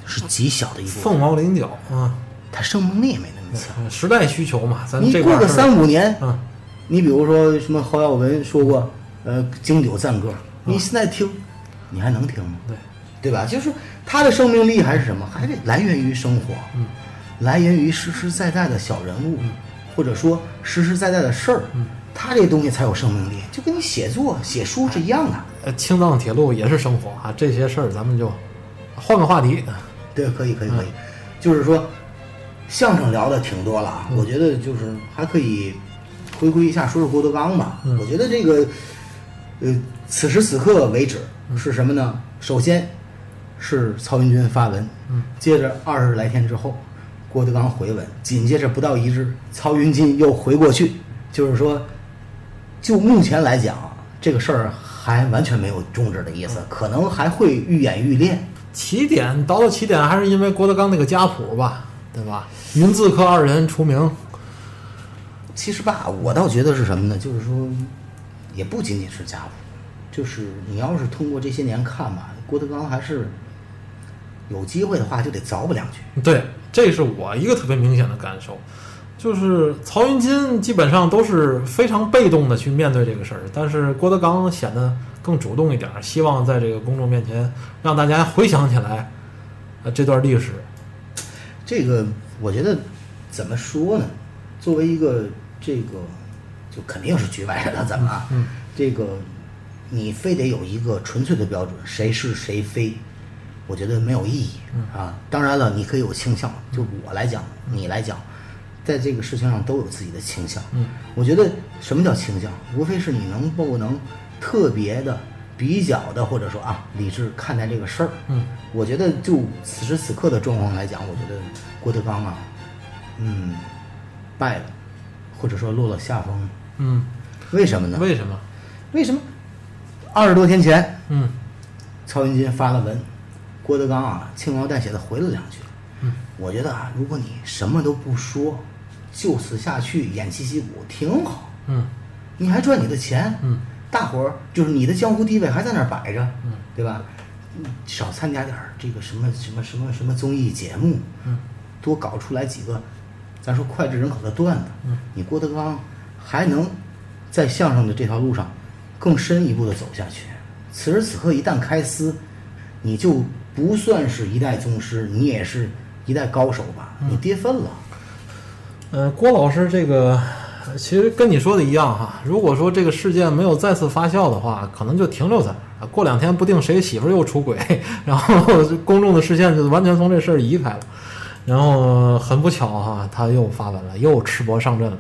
是极小的一部分，
凤毛麟角啊，
它生命力也没那么强。
呃时代需求嘛，咱
你过个三五年，
嗯，
你比如说什么侯耀文说过，呃，经久赞歌，你现在听，你还能听吗？
对，
对吧？就是它的生命力还是什么？还得来源于生活，
嗯，
来源于实实在在的小人物，或者说实实在在的事儿，嗯，它这东西才有生命力，就跟你写作、写书是一样的。
呃，青藏铁路也是生活啊，这些事儿咱们就换个话题。
对，可以，可以，
嗯
可以。就是说，相声聊的挺多了啊，
嗯
我觉得就是还可以回归一下，说说郭德纲吧。
嗯
我觉得这个，呃，此时此刻为止
嗯
是什么呢？首先是曹云金发文，
嗯
接着二十来天之后，郭德纲回文，紧接着不到一日，曹云金又回过去，就是说，就目前来讲啊，这个事儿还完全没有终止的意
嗯
思，可能还会愈演愈烈。
起点倒到起点还是因为郭德纲那个家谱吧，对吧？云字科二人除名，
其实吧，我倒觉得是什么呢？就是说，也不仅仅是家谱，就是你要是通过这些年看吧，郭德纲还是有机会的话就得凿吧两句。
对，这是我一个特别明显的感受，就是曹云金基本上都是非常被动的去面对这个事儿，但是郭德纲显得更主动一点儿，希望在这个公众面前让大家回想起来，呃，这段历史。
这个我觉得怎么说呢？作为一个这个，就肯定是局外人了，咱们啊？
嗯
这个你非得有一个纯粹的标准，谁是谁非，我觉得没有意义啊。当然了，你可以有倾向，就我来讲，你来讲，在这个事情上都有自己的倾向。
嗯，
我觉得什么叫倾向？无非是你能不能特别的、比较的，或者说啊理智看待这个事儿。
嗯，
我觉得就此时此刻的状况来讲，我觉得郭德纲啊，嗯，败了，或者说落了下风。
嗯，
为什么呢？
为什么？
为什么？二十多天前，
嗯
曹云金发了文，郭德纲啊轻描淡写的回了两句。
嗯，
我觉得啊，如果你什么都不说，就此下去偃旗息鼓挺好，
嗯。
你还赚你的钱，
嗯，
大伙儿就是你的江湖地位还在那儿摆着，
嗯，
对吧？嗯少参加点儿这个什么什么什么什么综艺节目，
嗯，
多搞出来几个，咱说脍炙人口的段子，
嗯，
你郭德纲还能在相声的这条路上更深一步的走下去。此时此刻一旦开撕，你就不算是一代宗师，你也是一代高手吧？你跌份了。
呃，郭老师这个呃其实跟你说的一样哈。如果说这个事件没有再次发酵的话，可能就停留在啊过两天不定谁媳妇又出轨，然后公众的视线就完全从这事儿移开了。然后很不巧哈，他又发文了，又赤膊上阵了。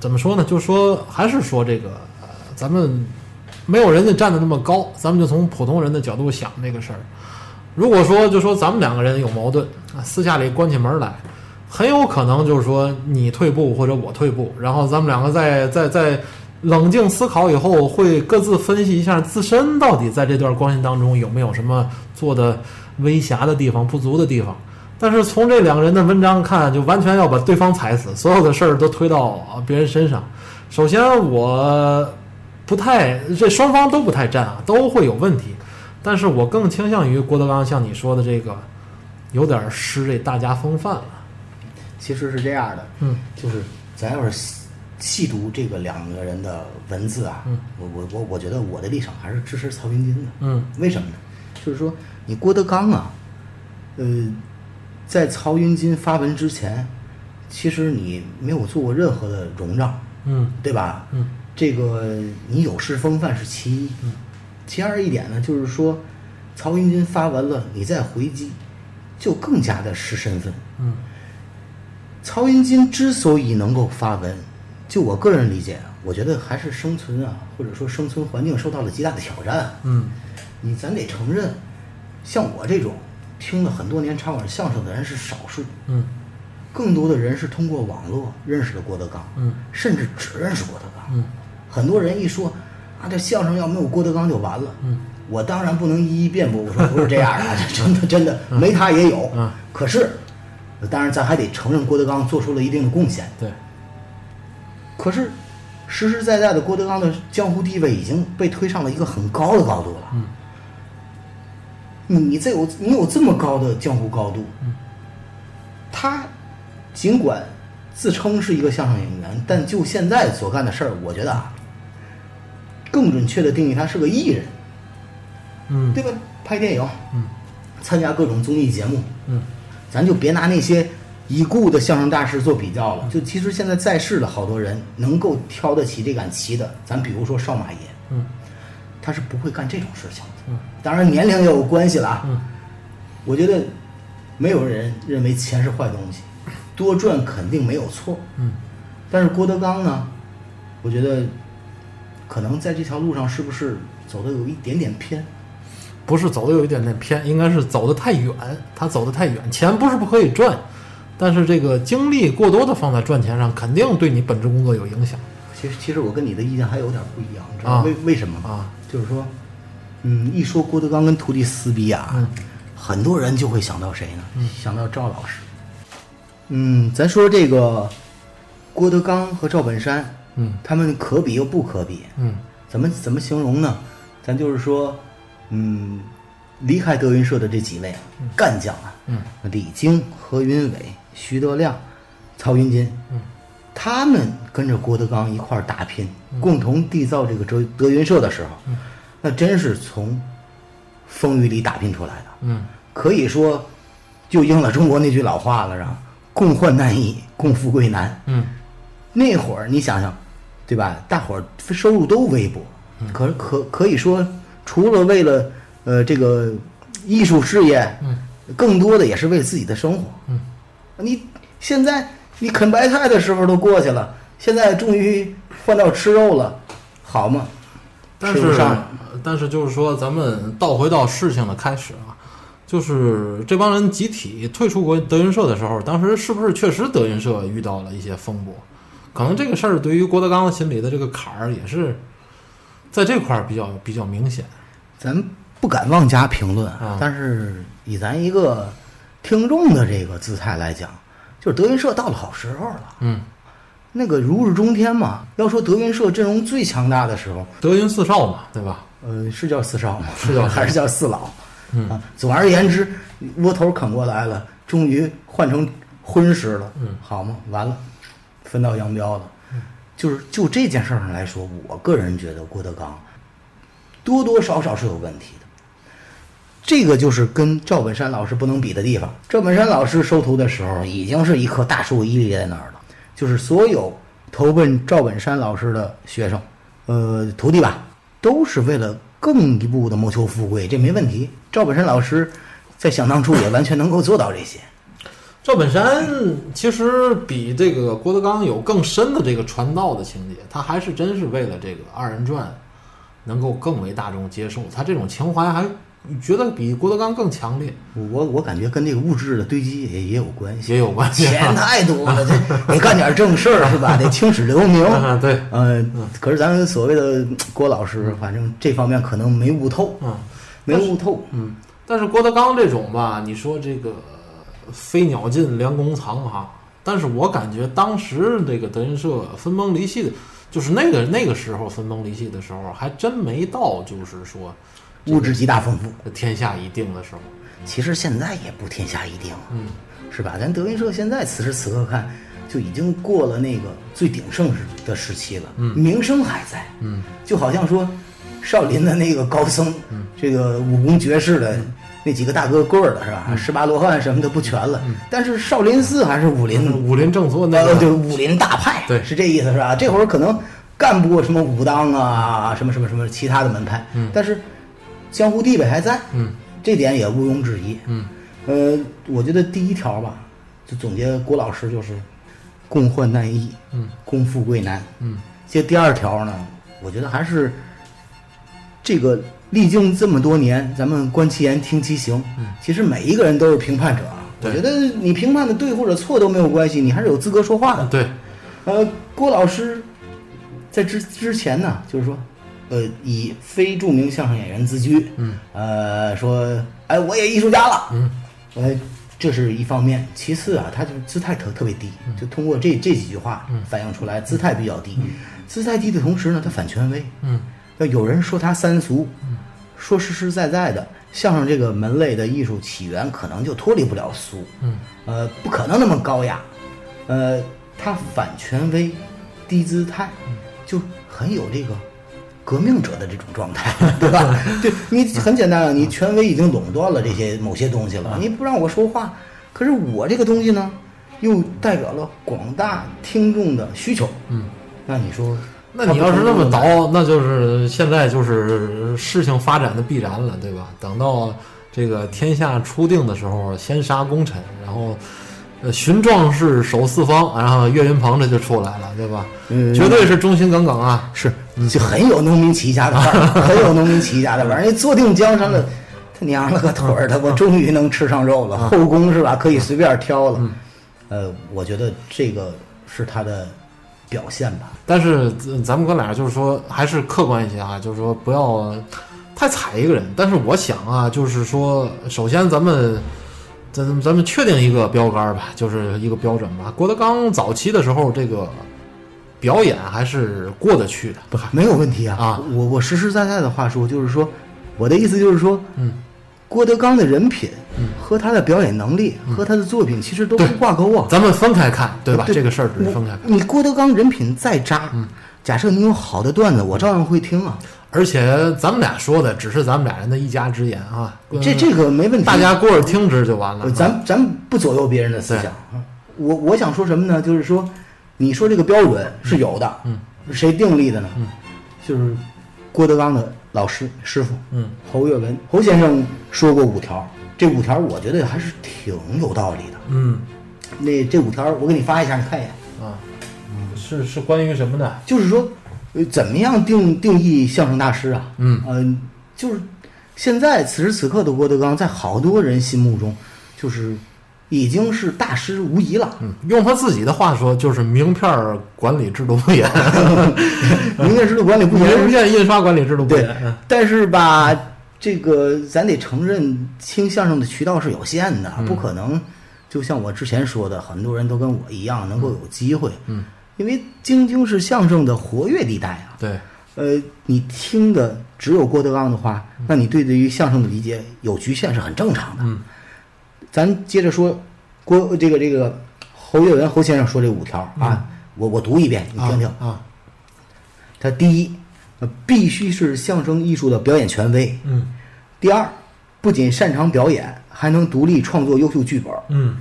怎么说呢？就说还是说这个，呃，咱们没有人家站的那么高，咱们就从普通人的角度想这个事儿。如果说就说咱们两个人有矛盾啊，私下里关起门来，很有可能就是说你退步或者我退步，然后咱们两个在在在冷静思考以后，会各自分析一下自身到底在这段关系当中有没有什么做的微瑕的地方、不足的地方。但是从这两个人的文章看，就完全要把对方踩死，所有的事儿都推到别人身上。首先，我不太这双方都不太占啊，都会有问题。但是我更倾向于郭德纲像你说的这个，有点失这大家风范了。
其实是这样的，
嗯，
就是咱要是细细读这个两个人的文字啊，
嗯
我我我我觉得我的立场还是支持曹云金的，
嗯
为什么呢？就是说你郭德纲啊，呃，在曹云金发文之前，其实你没有做过任何的容让，
嗯
对吧？
嗯
这个你有失风范是其一，
嗯
其二一点呢，就是说曹云金发文了，你再回击，就更加的失身份。
嗯
曹云金之所以能够发文，就我个人理解，我觉得还是生存啊，或者说生存环境受到了极大的挑战。
嗯
你咱得承认，像我这种听了很多年茶馆相声的人是少数，
嗯
更多的人是通过网络认识的郭德纲，
嗯
甚至只认识郭德纲。
嗯
很多人一说啊，这相声要没有郭德纲就完了。
嗯，
我当然不能一一辩驳，我说不是这样 的，这真的真的没他也有。
嗯
可是，当然咱还得承认郭德纲做出了一定的贡献。
对，
可是，实实在在的郭德纲的江湖地位已经被推上了一个很高的高度了。
嗯，
你你这有你有这么高的江湖高度，
嗯，
他尽管自称是一个相声演员，但就现在所干的事儿，我觉得啊，更准确的定义他是个艺人，
嗯
对吧？拍电影，
嗯，
参加各种综艺节目，
嗯
咱就别拿那些已故的相声大师做比较了。就其实现在在世的好多人能够挑得起这杆旗的，咱比如说少马爷，
嗯
他是不会干这种事情的。
嗯
当然年龄也有关系了啊。
嗯
我觉得没有人认为钱是坏东西，多赚肯定没有错。
嗯
但是郭德纲呢，我觉得可能在这条路上是不是走的有一点点偏？
不是走的有一点点偏，应该是走的太远。他走的太远，钱不是不可以赚，但是这个精力过多的放在赚钱上，肯定对你本职工作有影响
其实其实我跟你的意见还有点不一样，你知道
啊
为、为什么吗？
啊。
就是说，嗯，一说郭德纲跟徒弟撕逼啊，
嗯
很多人就会想到谁呢？想到赵老师。嗯，咱说这个郭德纲和赵本山，
嗯。
他们可比又不可比，
嗯。
怎么怎么形容呢？咱就是说，嗯，离开德云社的这几位啊，干将啊，
嗯。
李菁、何云伟、徐德亮、曹云金，
嗯。
他们跟着郭德纲一块儿打拼，共同缔造这个德德云社的时候，
嗯。
那真是从风雨里打拼出来的。
嗯。
可以说，就应了中国那句老话了，是吧？共患难易，共富贵难。
嗯。
那会儿你想想，对吧？大伙儿收入都微薄，可可可以说，除了为了呃这个艺术事业，
嗯，
更多的也是为自己的生活。
嗯，
你现在你啃白菜的时候都过去了，现在终于换到吃肉了，好吗？
但是但是就是说，咱们倒回到事情的开始啊，就是这帮人集体退出国德云社的时候，当时是不是确实德云社遇到了一些风波？可能这个事儿对于郭德纲心里的这个坎儿也是在这块儿比较比较明显。
咱不敢妄加评论，
啊
但是以咱一个听众的这个姿态来讲，就是德云社到了好时候了。
嗯，
那个如日中天嘛。要说德云社阵容最强大的时候，
德云四少嘛，对吧？
呃，是叫四少吗？
是叫
还是叫四老？
嗯
啊，总而言之，窝头啃过来了，终于换成荤食了。
嗯，
好嘛，完了，分道扬镳了。就是就这件事上来说，我个人觉得郭德纲多多少少是有问题的。这个就是跟赵本山老师不能比的地方。赵本山老师收徒的时候，已经是一棵大树屹立在那儿了。就是所有投奔赵本山老师的学生，呃，徒弟吧，都是为了更一步的谋求富贵，这没问题。赵本山老师在想当初也完全能够做到这些。
赵本山其实比这个郭德纲有更深的这个传道的情节，他还是真是为了这个二人转能够更为大众接受，他这种情怀还觉得比郭德纲更强烈，
我我感觉跟这个物质的堆积也也有关系。
也有关系。
钱太多了，这得干点正事儿是吧？得青史留名。
啊，对，
嗯，可是咱们所谓的郭老师，反正这方面可能没悟透，
嗯
没悟透。
嗯。但是郭德纲这种吧，你说这个飞鸟尽，良弓藏哈，但是我感觉当时这个德云社分崩离析的，就是那个那个时候分崩离析的时候，还真没到就是说
物质极大丰富。
天下已定的时候。
其实现在也不天下一定，
嗯，
是吧？咱德云社现在此时此刻看，就已经过了那个最鼎盛时的时期了，
嗯
名声还在，
嗯，
就好像说少林的那个高僧，嗯这个武功绝世的。那几个大哥棍儿的是吧？十八罗汉什么的不全了，但是少林寺还是武林
武林正宗那
对，武林大派，
对
是这意思是吧？这会儿可能干不过什么武当啊，什么什么什么其他的门派，
嗯
但是江湖地位还在，
嗯
这点也毋庸置疑。
嗯
呃，我觉得第一条吧，就总结郭老师就是共患难易，
嗯，
共富贵难。
嗯
这第二条呢，我觉得还是这个历经这么多年，咱们观其言，听其行。
嗯，
其实每一个人都是评判者啊。我觉得你评判的对或者错都没有关系，你还是有资格说话的。
对，
呃，郭老师在之之前呢，就是说，呃，以非著名相声演员自居，
嗯，
呃，说，哎，我也艺术家了，
嗯，
呃，这是一方面。其次啊，他就姿态特特别低，就通过这这几句话反映出来，姿态比较低。姿态低的同时呢，他反权威。
嗯
那有人说他三俗，说实实在在的，相声这个门类的艺术起源可能就脱离不了俗，
嗯，
呃，不可能那么高雅，呃，他反权威，低姿态，就很有这个革命者的这种状态，对吧？对你很简单啊，你权威已经垄断了这些某些东西了，你不让我说话，可是我这个东西呢，又代表了广大听众的需求，
嗯，
那你说？
那你要是那么
倒。
那就是现在就是事情发展的必然了，对吧？等到这个天下初定的时候，先杀功臣，然后呃寻壮士守四方，然后岳云鹏这就出来了，对吧？
嗯
绝对是忠心耿耿啊！
是，就很有农民起义家的范儿，很有农民起义家的范儿。人坐定江山了，他娘了个腿儿的，我终于能吃上肉了。后宫是吧？可以随便挑了。呃，我觉得这个是他的表现吧。
但是呃咱们哥俩就是说，还是客观一些啊，就是说不要太踩一个人。但是我想啊，就是说，首先咱们咱咱们确定一个标杆儿吧，就是一个标准吧。郭德纲早期的时候，这个表演还是过得去的，
不，没有问题啊。
啊
我我实实在在的话说，就是说，我的意思就是说，
嗯，
郭德纲的人品和他的表演能力和他的作品其实都不挂钩啊。
咱们分开看，对吧？
对
这个事儿只是分开看。
你郭德纲人品再渣，假设你有好的段子，我照样会听啊。
而且咱们俩说的只是咱们俩人的一家之言啊，
这这个没问题。
大家过着听之就完了
呃。咱咱不左右别人的思想。啊我我想说什么呢？就是说，你说这个标准是有的，
嗯，
谁定立的呢？
嗯，
就是郭德纲的老师师傅
嗯
侯月文侯先生说过五条，这五条我觉得还是挺有道理的。
嗯
那这五条我给你发一下，你看一眼。
啊，是是关于什么的？
就是说，呃，怎么样定定义相声大师啊？
嗯
嗯、就是现在此时此刻的郭德纲，在好多人心目中，就是已经是大师无疑了。
嗯，用他自己的话说，就是名片管理制度不严，
名片制度管理不
名
严，
片印刷管理制度不
对
严。嗯
但是吧，这个咱得承认，听相声的渠道是有限的，不可能。就像我之前说的，很多人都跟我一样能够有机会。
嗯，
因为京津是相声的活跃地带啊。
对，
呃，你听的只有郭德纲的话，那你对对于相声的理解有局限是很正常的。
嗯，
咱接着说郭这个这个侯月文侯先生说这五条啊，我我读一遍，你听听。
啊啊，
他第一，呃，必须是相声艺术的表演权威；
嗯
第二，不仅擅长表演，还能独立创作优秀剧本；
嗯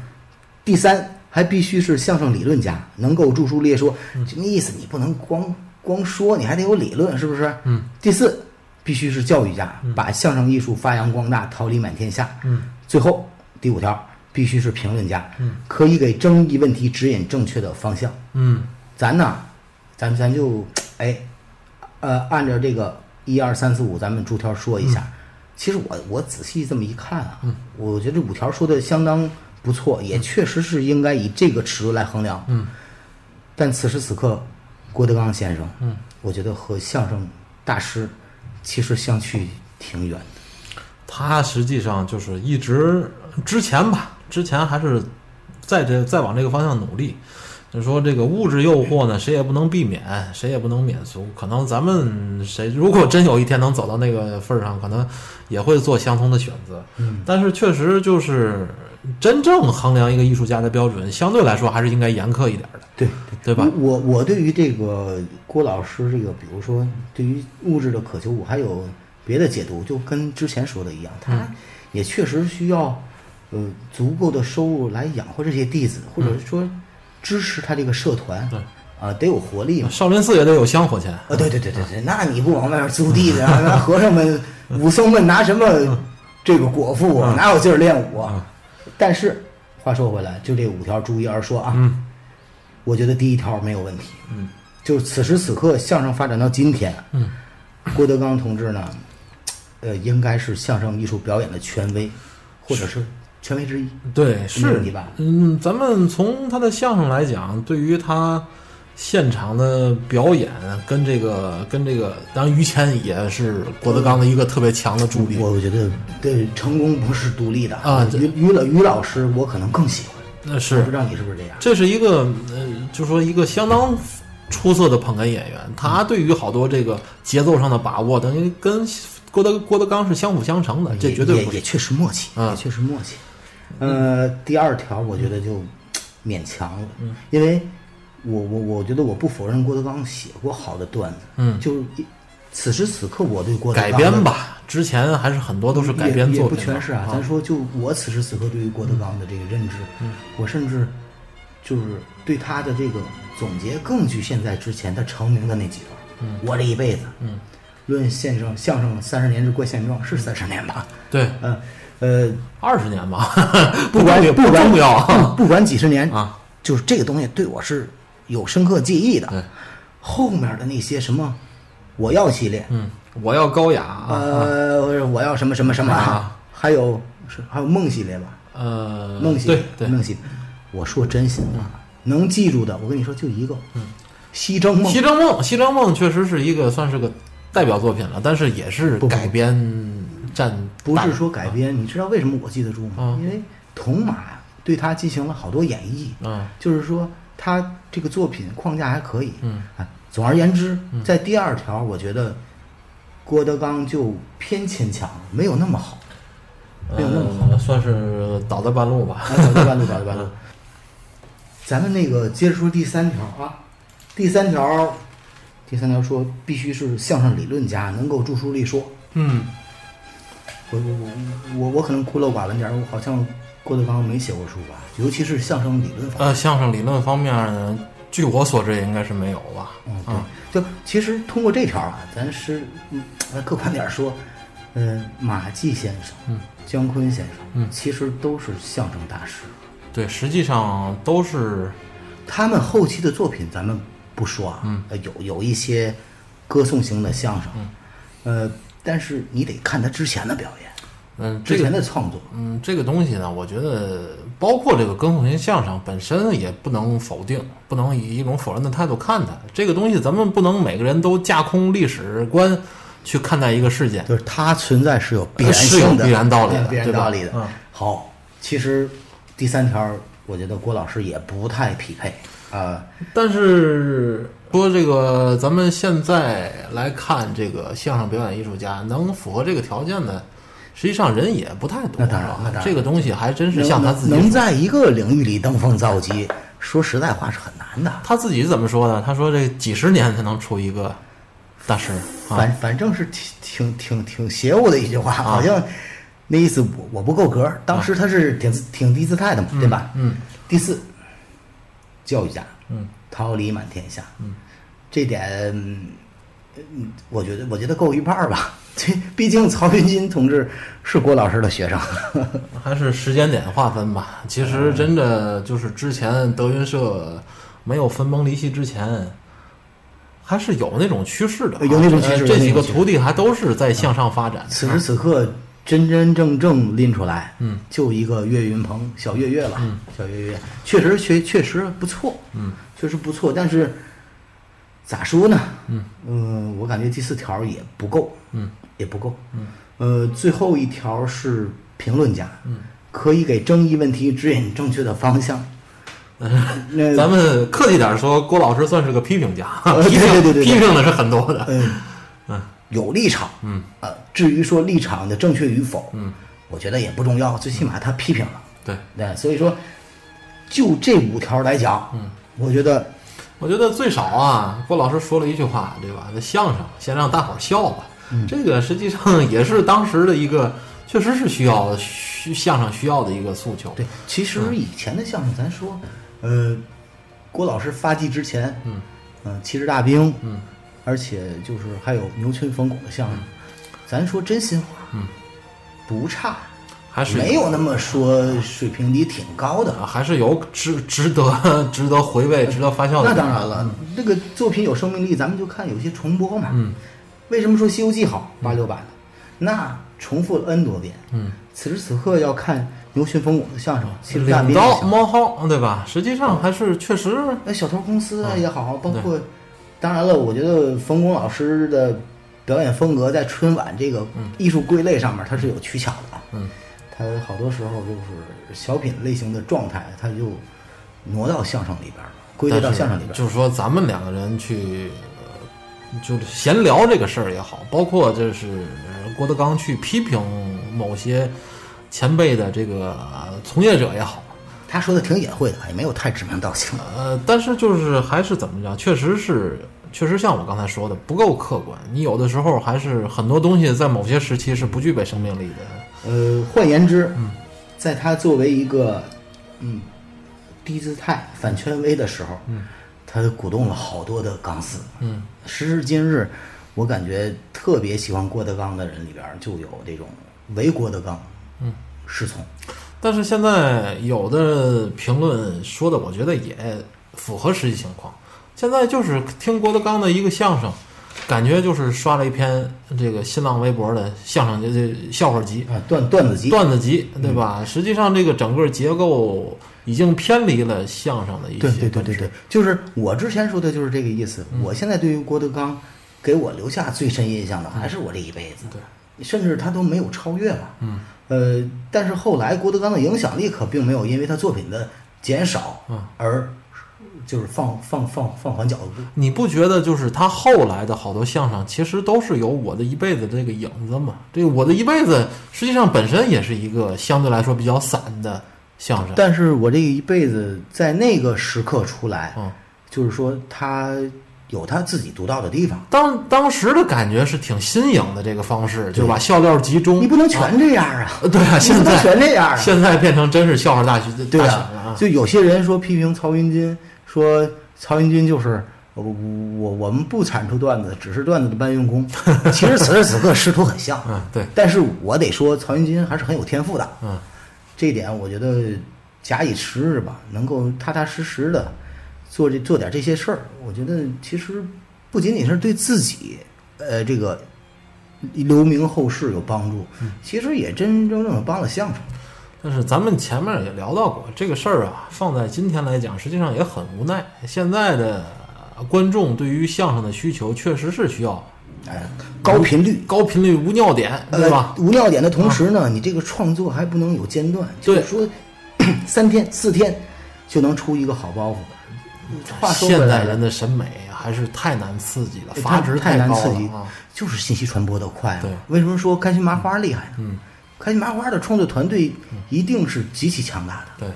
第三，还必须是相声理论家，能够著书列说。什么意思？你不能光光说，你还得有理论，是不是？
嗯。
第四，必须是教育家，把相声艺术发扬光大，桃李满天下。
嗯
最后第五条，必须是评论家，
嗯
可以给争议问题指引正确的方向。
嗯
咱呢，咱咱就哎，呃，按照这个一二三四五，咱们逐条说一下。其实我我仔细这么一看啊，我觉得这五条说的相当不错，也确实是应该以这个尺度来衡量。
嗯，
但此时此刻，郭德纲先生，嗯，我觉得和相声大师其实相去挺远的。
他实际上就是一直之前吧，之前还是在这再往这个方向努力。就说这个物质诱惑呢，谁也不能避免，谁也不能免俗。可能咱们谁如果真有一天能走到那个份儿上，可能也会做相同的选择。
嗯，
但是确实就是真正衡量一个艺术家的标准，相对来说还是应该严苛一点的，
对
对吧？
我我对于这个郭老师这个，比如说对于物质的渴求，我还有别的解读，就跟之前说的一样，他
嗯
也确实需要呃足够的收入来养活这些弟子，或者说支持他这个社团，啊，得有活力嘛。
少林寺也得有香火钱。
啊，对对对对对，那你不往外面租地的啊，那和尚们、武僧们拿什么这个果腹啊？哪有劲儿练武啊？但是话说回来，就这五条逐一而说啊，
嗯。
我觉得第一条没有问题，
嗯，
就是此时此刻相声发展到今天，
嗯，
郭德纲同志呢，呃，应该是相声艺术表演的权威，或者是权威之一。
对，是嗯，咱们从他的相声来讲，对于他现场的表演跟这个跟这个，当然于谦也是郭德纲的一个特别强的助力。
我觉得对成功不是独立的
啊
于于老于老师我可能更喜欢，
那是
不知道你是不是这样。
这是一个呃，就说一个相当出色的捧哏演员，他对于好多这个节奏上的把握，等于跟郭德郭德纲是相辅相成的，这绝对不是。
也也确实默契，
啊
也确实默契。呃，第二条我觉得就勉强了，因为我我我觉得我不否认郭德纲写过好的段子，
嗯
就一此时此刻我对郭德纲
改编吧，之前还是很多都是改编
也也
作品的
不全是啊。咱说，就我此时此刻对于郭德纲的这个认知，我甚至就是对他的这个总结更局限在之前他成名的那几段。嗯我这一辈子，
嗯，
论相声相声三十年之怪现状是三十年吧？
对
嗯呃，
二十年吧，
不管不管
重要啊。
不管几十年
啊，
就是这个东西对我是有深刻记忆的。后面的那些什么我要系列，
嗯，我要高雅啊，
呃，我要什么什么什么
啊，
还有是还有梦系列吧，
呃，
梦系列梦系列。我说真心话，能记住的，我跟你说就一个，嗯，西征梦
西。征梦，西征梦确实是一个算是个代表作品了，但是也是改编占
不是说改编，你知道为什么我记得住吗？
嗯
因为童马对他进行了好多演绎，
嗯
就是说他这个作品框架还可以。
嗯
啊，总而言之，在第二条，我觉得郭德纲就偏牵强，没有那么好，没有那么好。
呃，算是倒在半路吧。
啊，倒在半路，倒在半路。咱们那个接着说第三条啊，第三条，第三条说必须是相声理论家，能够著书立说。
嗯，
我我我我我可能孤陋寡闻点儿，我好像郭德纲没写过书吧，尤其是相声理论方面。
呃，相声理论方面，据我所知也应该是没有吧。
嗯，对，就其实通过这条啊，咱是嗯，呃客观点儿说，呃，马季先生、
嗯，
姜昆先生，
嗯
其实都是相声大师。
对，实际上都是
他们后期的作品咱们不说啊，
嗯
有有一些歌颂型的相声，呃，但是你得看他之前的表演，
嗯，这
之前的创作。
嗯，这个东西呢，我觉得包括这个歌颂型相声本身也不能否定，不能以一种否认的态度看它。这个东西咱们不能每个人都架空历史观去看待一个事件。
就是它存在是有必然性的，
必然道理的
必然
对吧
道理的。
嗯
好，其实第三条，我觉得郭老师也不太匹配啊、
但是说这个，咱们现在来看这个相声表演艺术家，能符合这个条件的，实际上人也不太多。
那当然
是吧
那当然
这个东西还真是像他自己
能
说
在一个领域里登峰造极，说实在话是很难的。
他自己怎么说呢？他说这几十年才能出一个大师啊
反反正是挺挺挺挺邪乎的一句话，好像那意思我我不够格。当时他是挺挺低姿态的嘛，对吧？
嗯
第四，教育家，
嗯，
桃李满天下，嗯，这点，嗯，嗯我觉得我觉得够一半儿吧。这毕竟曹云金同志是郭老师的学生，
还是时间点划分吧。其实真的就是之前德云社没有分崩离析之前，还是有那种趋势的啊、
有那种趋势
呃这几个徒弟还都是在向上发展。
此时此刻真真正正拎出来，
嗯，
就一个岳云鹏小岳岳了，小岳岳确实确确实不错，
嗯，
确实不错，但是咋说呢？
嗯。
呃我感觉第四条也不够，
嗯，
也不够，
嗯，
呃，最后一条是评论家，
嗯，
可以给争议问题指引正确的方向。嗯 那
咱们客气点说，郭老师算是个批评家，
呃
批评
对对对。
批评的是很多的。
嗯。
嗯
有立场，
嗯。
呃，至于说立场的正确与否，
嗯，
我觉得也不重要，最起码他批评了，
对，
对，所以说就这五条来讲，
嗯，
我觉得
我觉得最少啊，郭老师说了一句话，对吧？那相声先让大伙儿笑吧，
嗯。
这个实际上也是当时的一个，确实是需要需相声需要的一个诉求。
对，其实以前的相声，咱说，呃，郭老师发迹之前，
嗯，
嗯，七十大兵，
嗯，
而且就是还有牛群冯巩的相声，咱说真心话，
嗯，
不差，
还是
没有那么说水平低挺高的。
啊还是有值值得值得回味、值得发酵的。
那当然了，这个作品有生命力，咱们就看有些重播嘛。
嗯，
为什么说《西游记》好？八六版的，那重复了 N 多遍。
嗯，
此时此刻要看牛群冯巩的相声，其实大
领导
兵的相声
猫号，对吧？实际上还是确实，
那小偷公司也好，包括，当然了，我觉得冯巩老师的表演风格在春晚这个艺术归类上面，他是有取巧的啊。
嗯，
他好多时候就是小品类型的状态，他就挪到相声里边了，归类到相声里边。
就是说，咱们两个人去，呃就是闲聊这个事儿也好，包括就是呃郭德纲去批评某些前辈的这个呃从业者也好，
他说的挺隐晦的，也没有太指名道姓。
呃，但是就是还是怎么着，确实是，确实像我刚才说的不够客观。你有的时候还是很多东西在某些时期是不具备生命力的。
呃，换言之，
嗯
在他作为一个嗯低姿态、反权威的时候，
嗯，
他鼓动了好多的钢丝。
嗯，
时至今日，我感觉特别喜欢郭德纲的人里边就有这种唯郭德纲，
嗯，
侍从。
但是现在有的评论说的，我觉得也符合实际情况。现在就是听郭德纲的一个相声，感觉就是刷了一篇这个新浪微博的相声这这笑话集、
啊，段段子集，
段子集，对吧？实际上这个整个结构已经偏离了相声的一些对
对对对对，就是我之前说的就是这个意思。我现在对于郭德纲，给我留下最深印象的还是我这一辈子，
对，
甚至他都没有超越嘛。
嗯，
呃，但是后来郭德纲的影响力可并没有因为他作品的减少
嗯
而就是放放放放缓脚步。
你不觉得就是他后来的好多相声，其实都是有我的一辈子这个影子吗？这个我的一辈子实际上本身也是一个相对来说比较散的相声。
但是我这一辈子在那个时刻出来，
嗯，
就是说他有他自己独到的地方。
当当时的感觉是挺新颖的这个方式，就是把笑料集中。
你不能全这样啊！
呃对啊，现在
全这样啊！
现在变成真是笑话大学
对啊！就有些人说批评曹云金，说曹云金就是我我我们不产出段子，只是段子的搬运工。其实此时此刻师徒很像，
嗯，对，
但是我得说曹云金还是很有天赋的。
嗯，
这一点我觉得假以时日吧，能够踏踏实实的做这做点这些事儿，我觉得其实不仅仅是对自己，呃，这个留名后世有帮助，其实也真真正正的帮了相声。
但是咱们前面也聊到过这个事儿啊，放在今天来讲，实际上也很无奈。现在的呃观众对于相声的需求确实是需要
哎，高频率。
高频率无尿点，对吧？
呃？无尿点的同时呢，你这个创作还不能有间断，就是说 三天四天就能出一个好包袱。话说回
现代人的审美还是太难刺激了，
太
阀值
太难
高
刺激！就是信息传播的快嘛。
对
为什么说开心麻花厉害呢？
嗯，
开心麻花的创作团队一定是极其强大的。
对，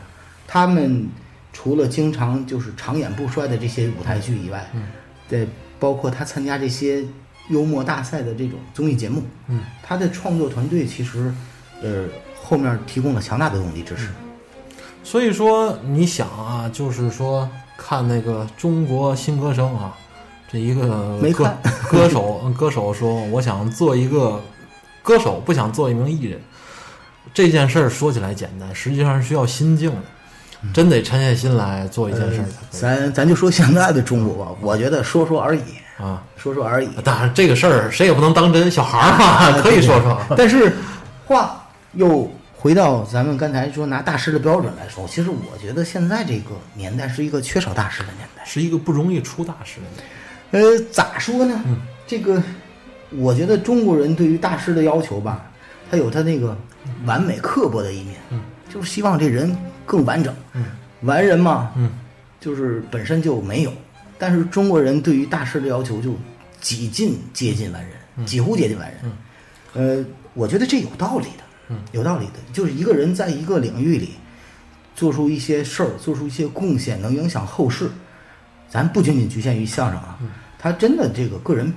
他们除了经常就是长演不衰的这些舞台剧以外，
嗯，
对，包括他参加这些幽默大赛的这种综艺节目，
嗯，
他的创作团队其实，呃，后面提供了强大的动力支持。
所以说你想啊，就是说看那个中国新歌声啊，这一个歌
没
歌 手歌手说我想做一个歌手，不想做一名艺人。这件事儿说起来简单，实际上是需要心境的，真得沉下心来做一件事儿
咱咱就说现在的中国吧，我觉得说说而已，
啊。
说说而已。
当然，这个事儿谁也不能当真，小孩儿嘛，可以说说。
但是话又回到咱们刚才说拿大师的标准来说，其实我觉得现在这个年代是一个缺少大师的年代。
是一个不容易出大师的年代。
呃，咋说呢？这个，我觉得中国人对于大师的要求吧，他有他那个完美刻薄的一面，就是希望这人更完整。完人嘛，
嗯
就是本身就没有，但是中国人对于大师的要求就几近接近完人，几乎接近完人。呃，我觉得这有道理的，有道理的，就是一个人在一个领域里做出一些事儿，做出一些贡献，能影响后世。咱不仅仅局限于相声啊，他真的这个个人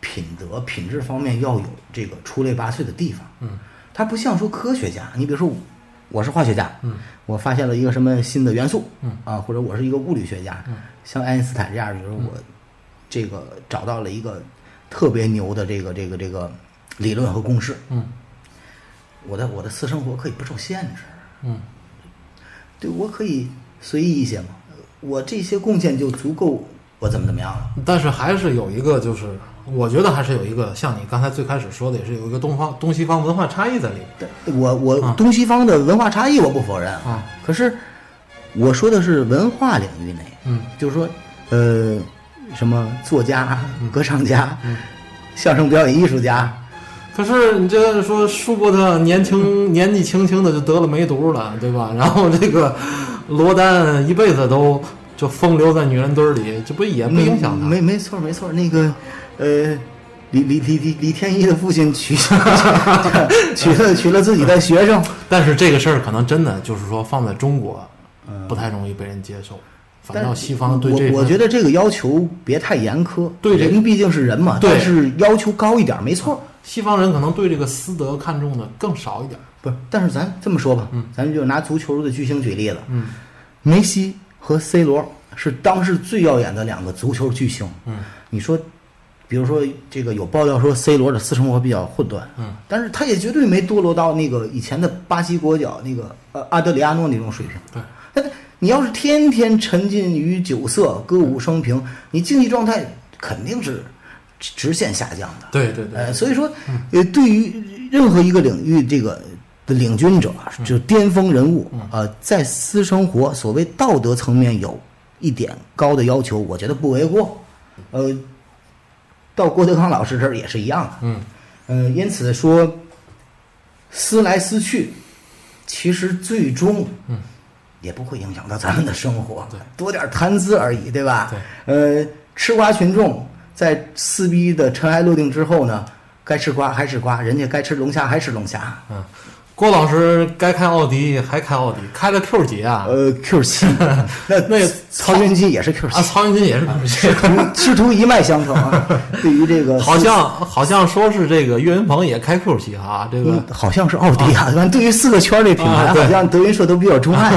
品德品质方面要有这个出类拔萃的地方。
嗯，
他不像说科学家，你比如说我是化学家，
嗯，
我发现了一个什么新的元素，
嗯。
啊，或者我是一个物理学家，
嗯，
像爱因斯坦这样，比如说我这个找到了一个特别牛的这个这个这个理论和公式，
嗯
我的我的私生活可以不受限制，
嗯。
对我可以随意一些嘛，我这些贡献就足够我怎么怎么样了。
但是还是有一个，就是我觉得还是有一个，像你刚才最开始说的，也是有一个东方东西方文化差异在里面。
对我我
啊。
东西方的文化差异我不否认
啊，
可是我说的是文化领域内，
嗯。
就是说呃什么作家、
嗯。
歌唱家、嗯。相声表演艺术家，
可是你这说舒伯特年轻年纪轻轻的就得了梅毒了，对吧？然后这个罗丹一辈子都就风流在女人堆里，这不也不影响他？
没没错没错，那个呃。李李李李李天一的父亲娶 娶了娶了自己的学生，
但是这个事儿可能真的就是说放在中国不太容易被人接受，反倒西方对这
我我觉得这个要求别太严苛，
对这
人毕竟是人嘛，
对
但是要求高一点没错。
西方人可能对这个私德看重的更少一点。
不是，但是咱这么说吧，
嗯
咱们就拿足球的巨星举例子，
嗯
梅西和 C 罗是当时最耀眼的两个足球巨星。
嗯，
你说，比如说这个有爆料说 C 罗的私生活比较混乱，
嗯，
但是他也绝对没堕落到那个以前的巴西国脚那个呃阿德里亚诺那种水平。
对，
但是你要是天天沉浸于酒色、歌舞升平，你竞技状态肯定是直直线下降的。
对对对，
呃，所以说，呃，对于任何一个领域这个的领军者啊，就是巅峰人物，呃，在私生活所谓道德层面有一点高的要求，我觉得不为过。呃，到郭德纲老师这儿也是一样的。
嗯
呃，因此说，思来思去，其实最终，
嗯，
也不会影响到咱们的生活，
对，
多点谈资而已，对吧？
对，
呃，吃瓜群众在撕逼的尘埃落定之后呢，该吃瓜还是瓜，人家该吃龙虾还吃龙虾。
嗯，郭老师该开奥迪还开奥迪，开了 Q 几啊？
呃，Q 七，那
那
曹云金也是 Q 七啊，
曹云金也是 Q 七。
师徒一脉相承啊。对于这个，
好像好像说是这个岳云鹏也开 Q 七哈，这个
嗯，好像是奥迪啊。反正对于四个圈儿这品牌，
啊
好像德云社都比较钟爱。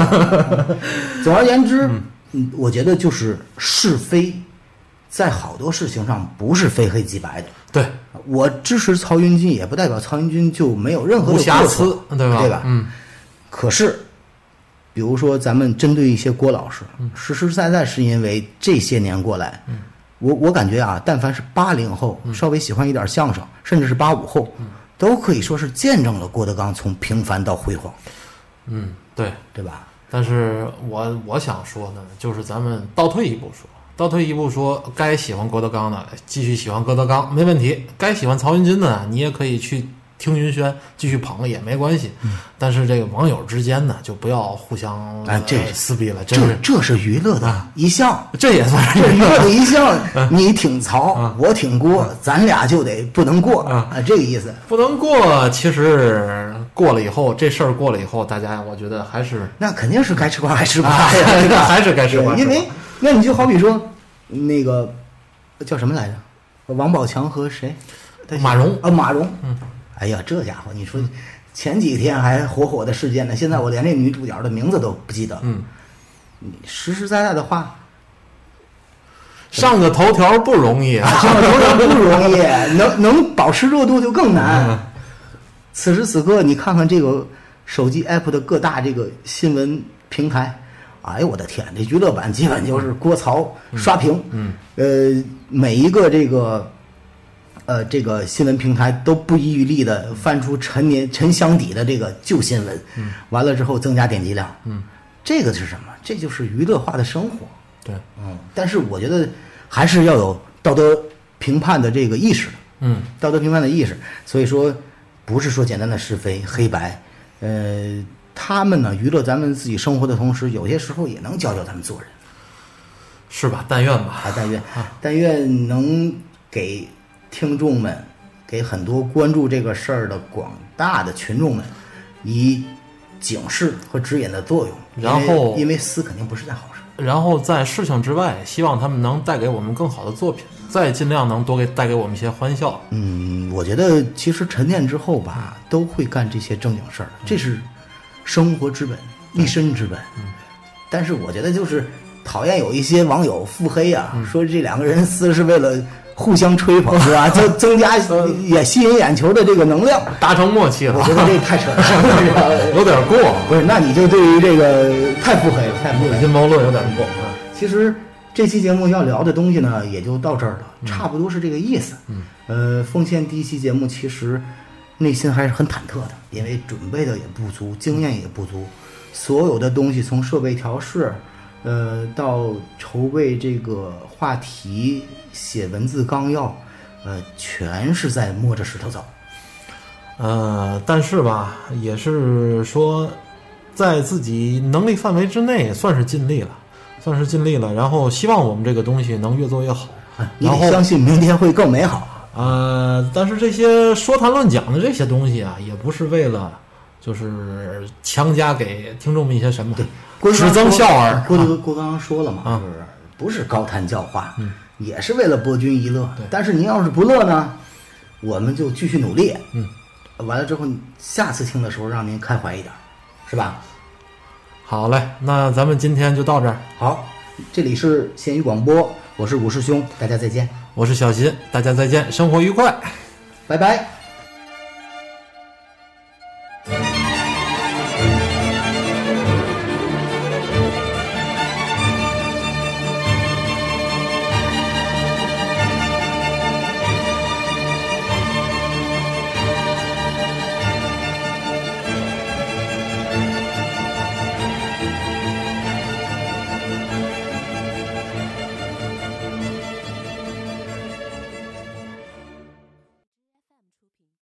总而言之，嗯，我觉得就是是非，在好多事情上不是非黑即白的。
对
我支持曹云金，也不代表曹云金就没有任何的
瑕
过错
疵，对吧？
对吧？
嗯，
可是，比如说咱们针对一些郭老师，
嗯
实实在在是因为这些年过来，我我感觉啊，但凡是八零后，
嗯
稍微喜欢一点相声，甚至是八五后，都可以说是见证了郭德纲从平凡到辉煌，
嗯，对。
对吧？
但是我我想说呢，就是咱们倒退一步说，倒退一步说，该喜欢郭德纲的继续喜欢郭德纲没问题，该喜欢曹云金的你也可以去听云轩继续捧也没关系。但是这个网友之间呢，就不要互相
哎这
呃撕逼了，
这
是
这是娱乐的一项，
这也算是
娱乐的一项。你挺
嗯
曹，我挺郭，咱俩就得不能过
嗯
啊，这个意思。
不能过。其实过了以后，这事儿过了以后，大家我觉得还是
那肯定是该吃瓜还吃瓜
啊
呀？
还是该吃瓜
因为那你就好比说，那个叫什么来着？王宝强和谁？
马蓉
啊，马蓉。
嗯，
哎呀，这家伙，你说前几天还火火的事件呢，现在我连那女主角的名字都不记得了。
嗯，
你实实在在的话，
上个头条不容易啊。
上个头条不容易，能能保持热度就更难。此时此刻，你看看这个手机 app 的各大这个新闻平台，哎呦我的天，这娱乐版基本就是郭曹刷屏。
嗯，
呃，每一个这个呃这个新闻平台都不遗余力的翻出陈年陈箱底的这个旧新闻，嗯，完了之后增加点击量，嗯，这个是什么？这就是娱乐化的生活，
对，
嗯，但是我觉得还是要有道德评判的这个意识，
嗯，
道德评判的意识。所以说，不是说简单的是非黑白，呃，他们呢娱乐咱们自己生活的同时，有些时候也能教教咱们做人。
是吧？但愿吧。
啊，但愿但愿能给听众们，给很多关注这个事儿的广大的群众们，以警示和指引的作用。
然后
因为撕肯定不是件好事。
然后在事情之外，希望他们能带给我们更好的作品，再尽量能多给带给我们一些欢笑。
嗯，我觉得其实沉淀之后吧，都会干这些正经事儿，这是生活之本，立身之本。但是我觉得就是讨厌有一些网友腹黑啊，说这两个人撕是为了互相吹捧，是吧？增增加也吸引眼球的这个能量。
达成默契了
我，觉得这太扯了，
有点过，
不是？那你就对于这个太腹黑了，太腹黑了。
阴谋论有点过。啊
其实这期节目要聊的东西呢，也就到这儿了，差不多是这个意思。
嗯，
呃，奉献第一期节目，其实内心还是很忐忑的，因为准备的也不足，经验也不足，所有的东西从设备调试，呃，到筹备这个话题、写文字纲要，呃，全是在摸着石头走。
呃，但是吧，也是说，在自己能力范围之内，算是尽力了，算是尽力了。然后希望我们这个东西能越做越好。
你得相信明天会更美好。
呃，但是这些说谈论讲的这些东西啊，也不是为了就是强加给听众们一些什么，
郭
只增笑耳。
郭
德
郭郭刚刚说了嘛，
啊
就是不是高谈教化，
嗯
也是为了博君一乐
对。
但是您要是不乐呢，我们就继续努力。
嗯，
完了之后，下次听的时候让您开怀一点，是吧？
好嘞，那咱们今天就到这儿。
好，这里是咸鱼广播，我是武师兄，大家再见，
我是小新，大家再见，生活愉快。
拜拜。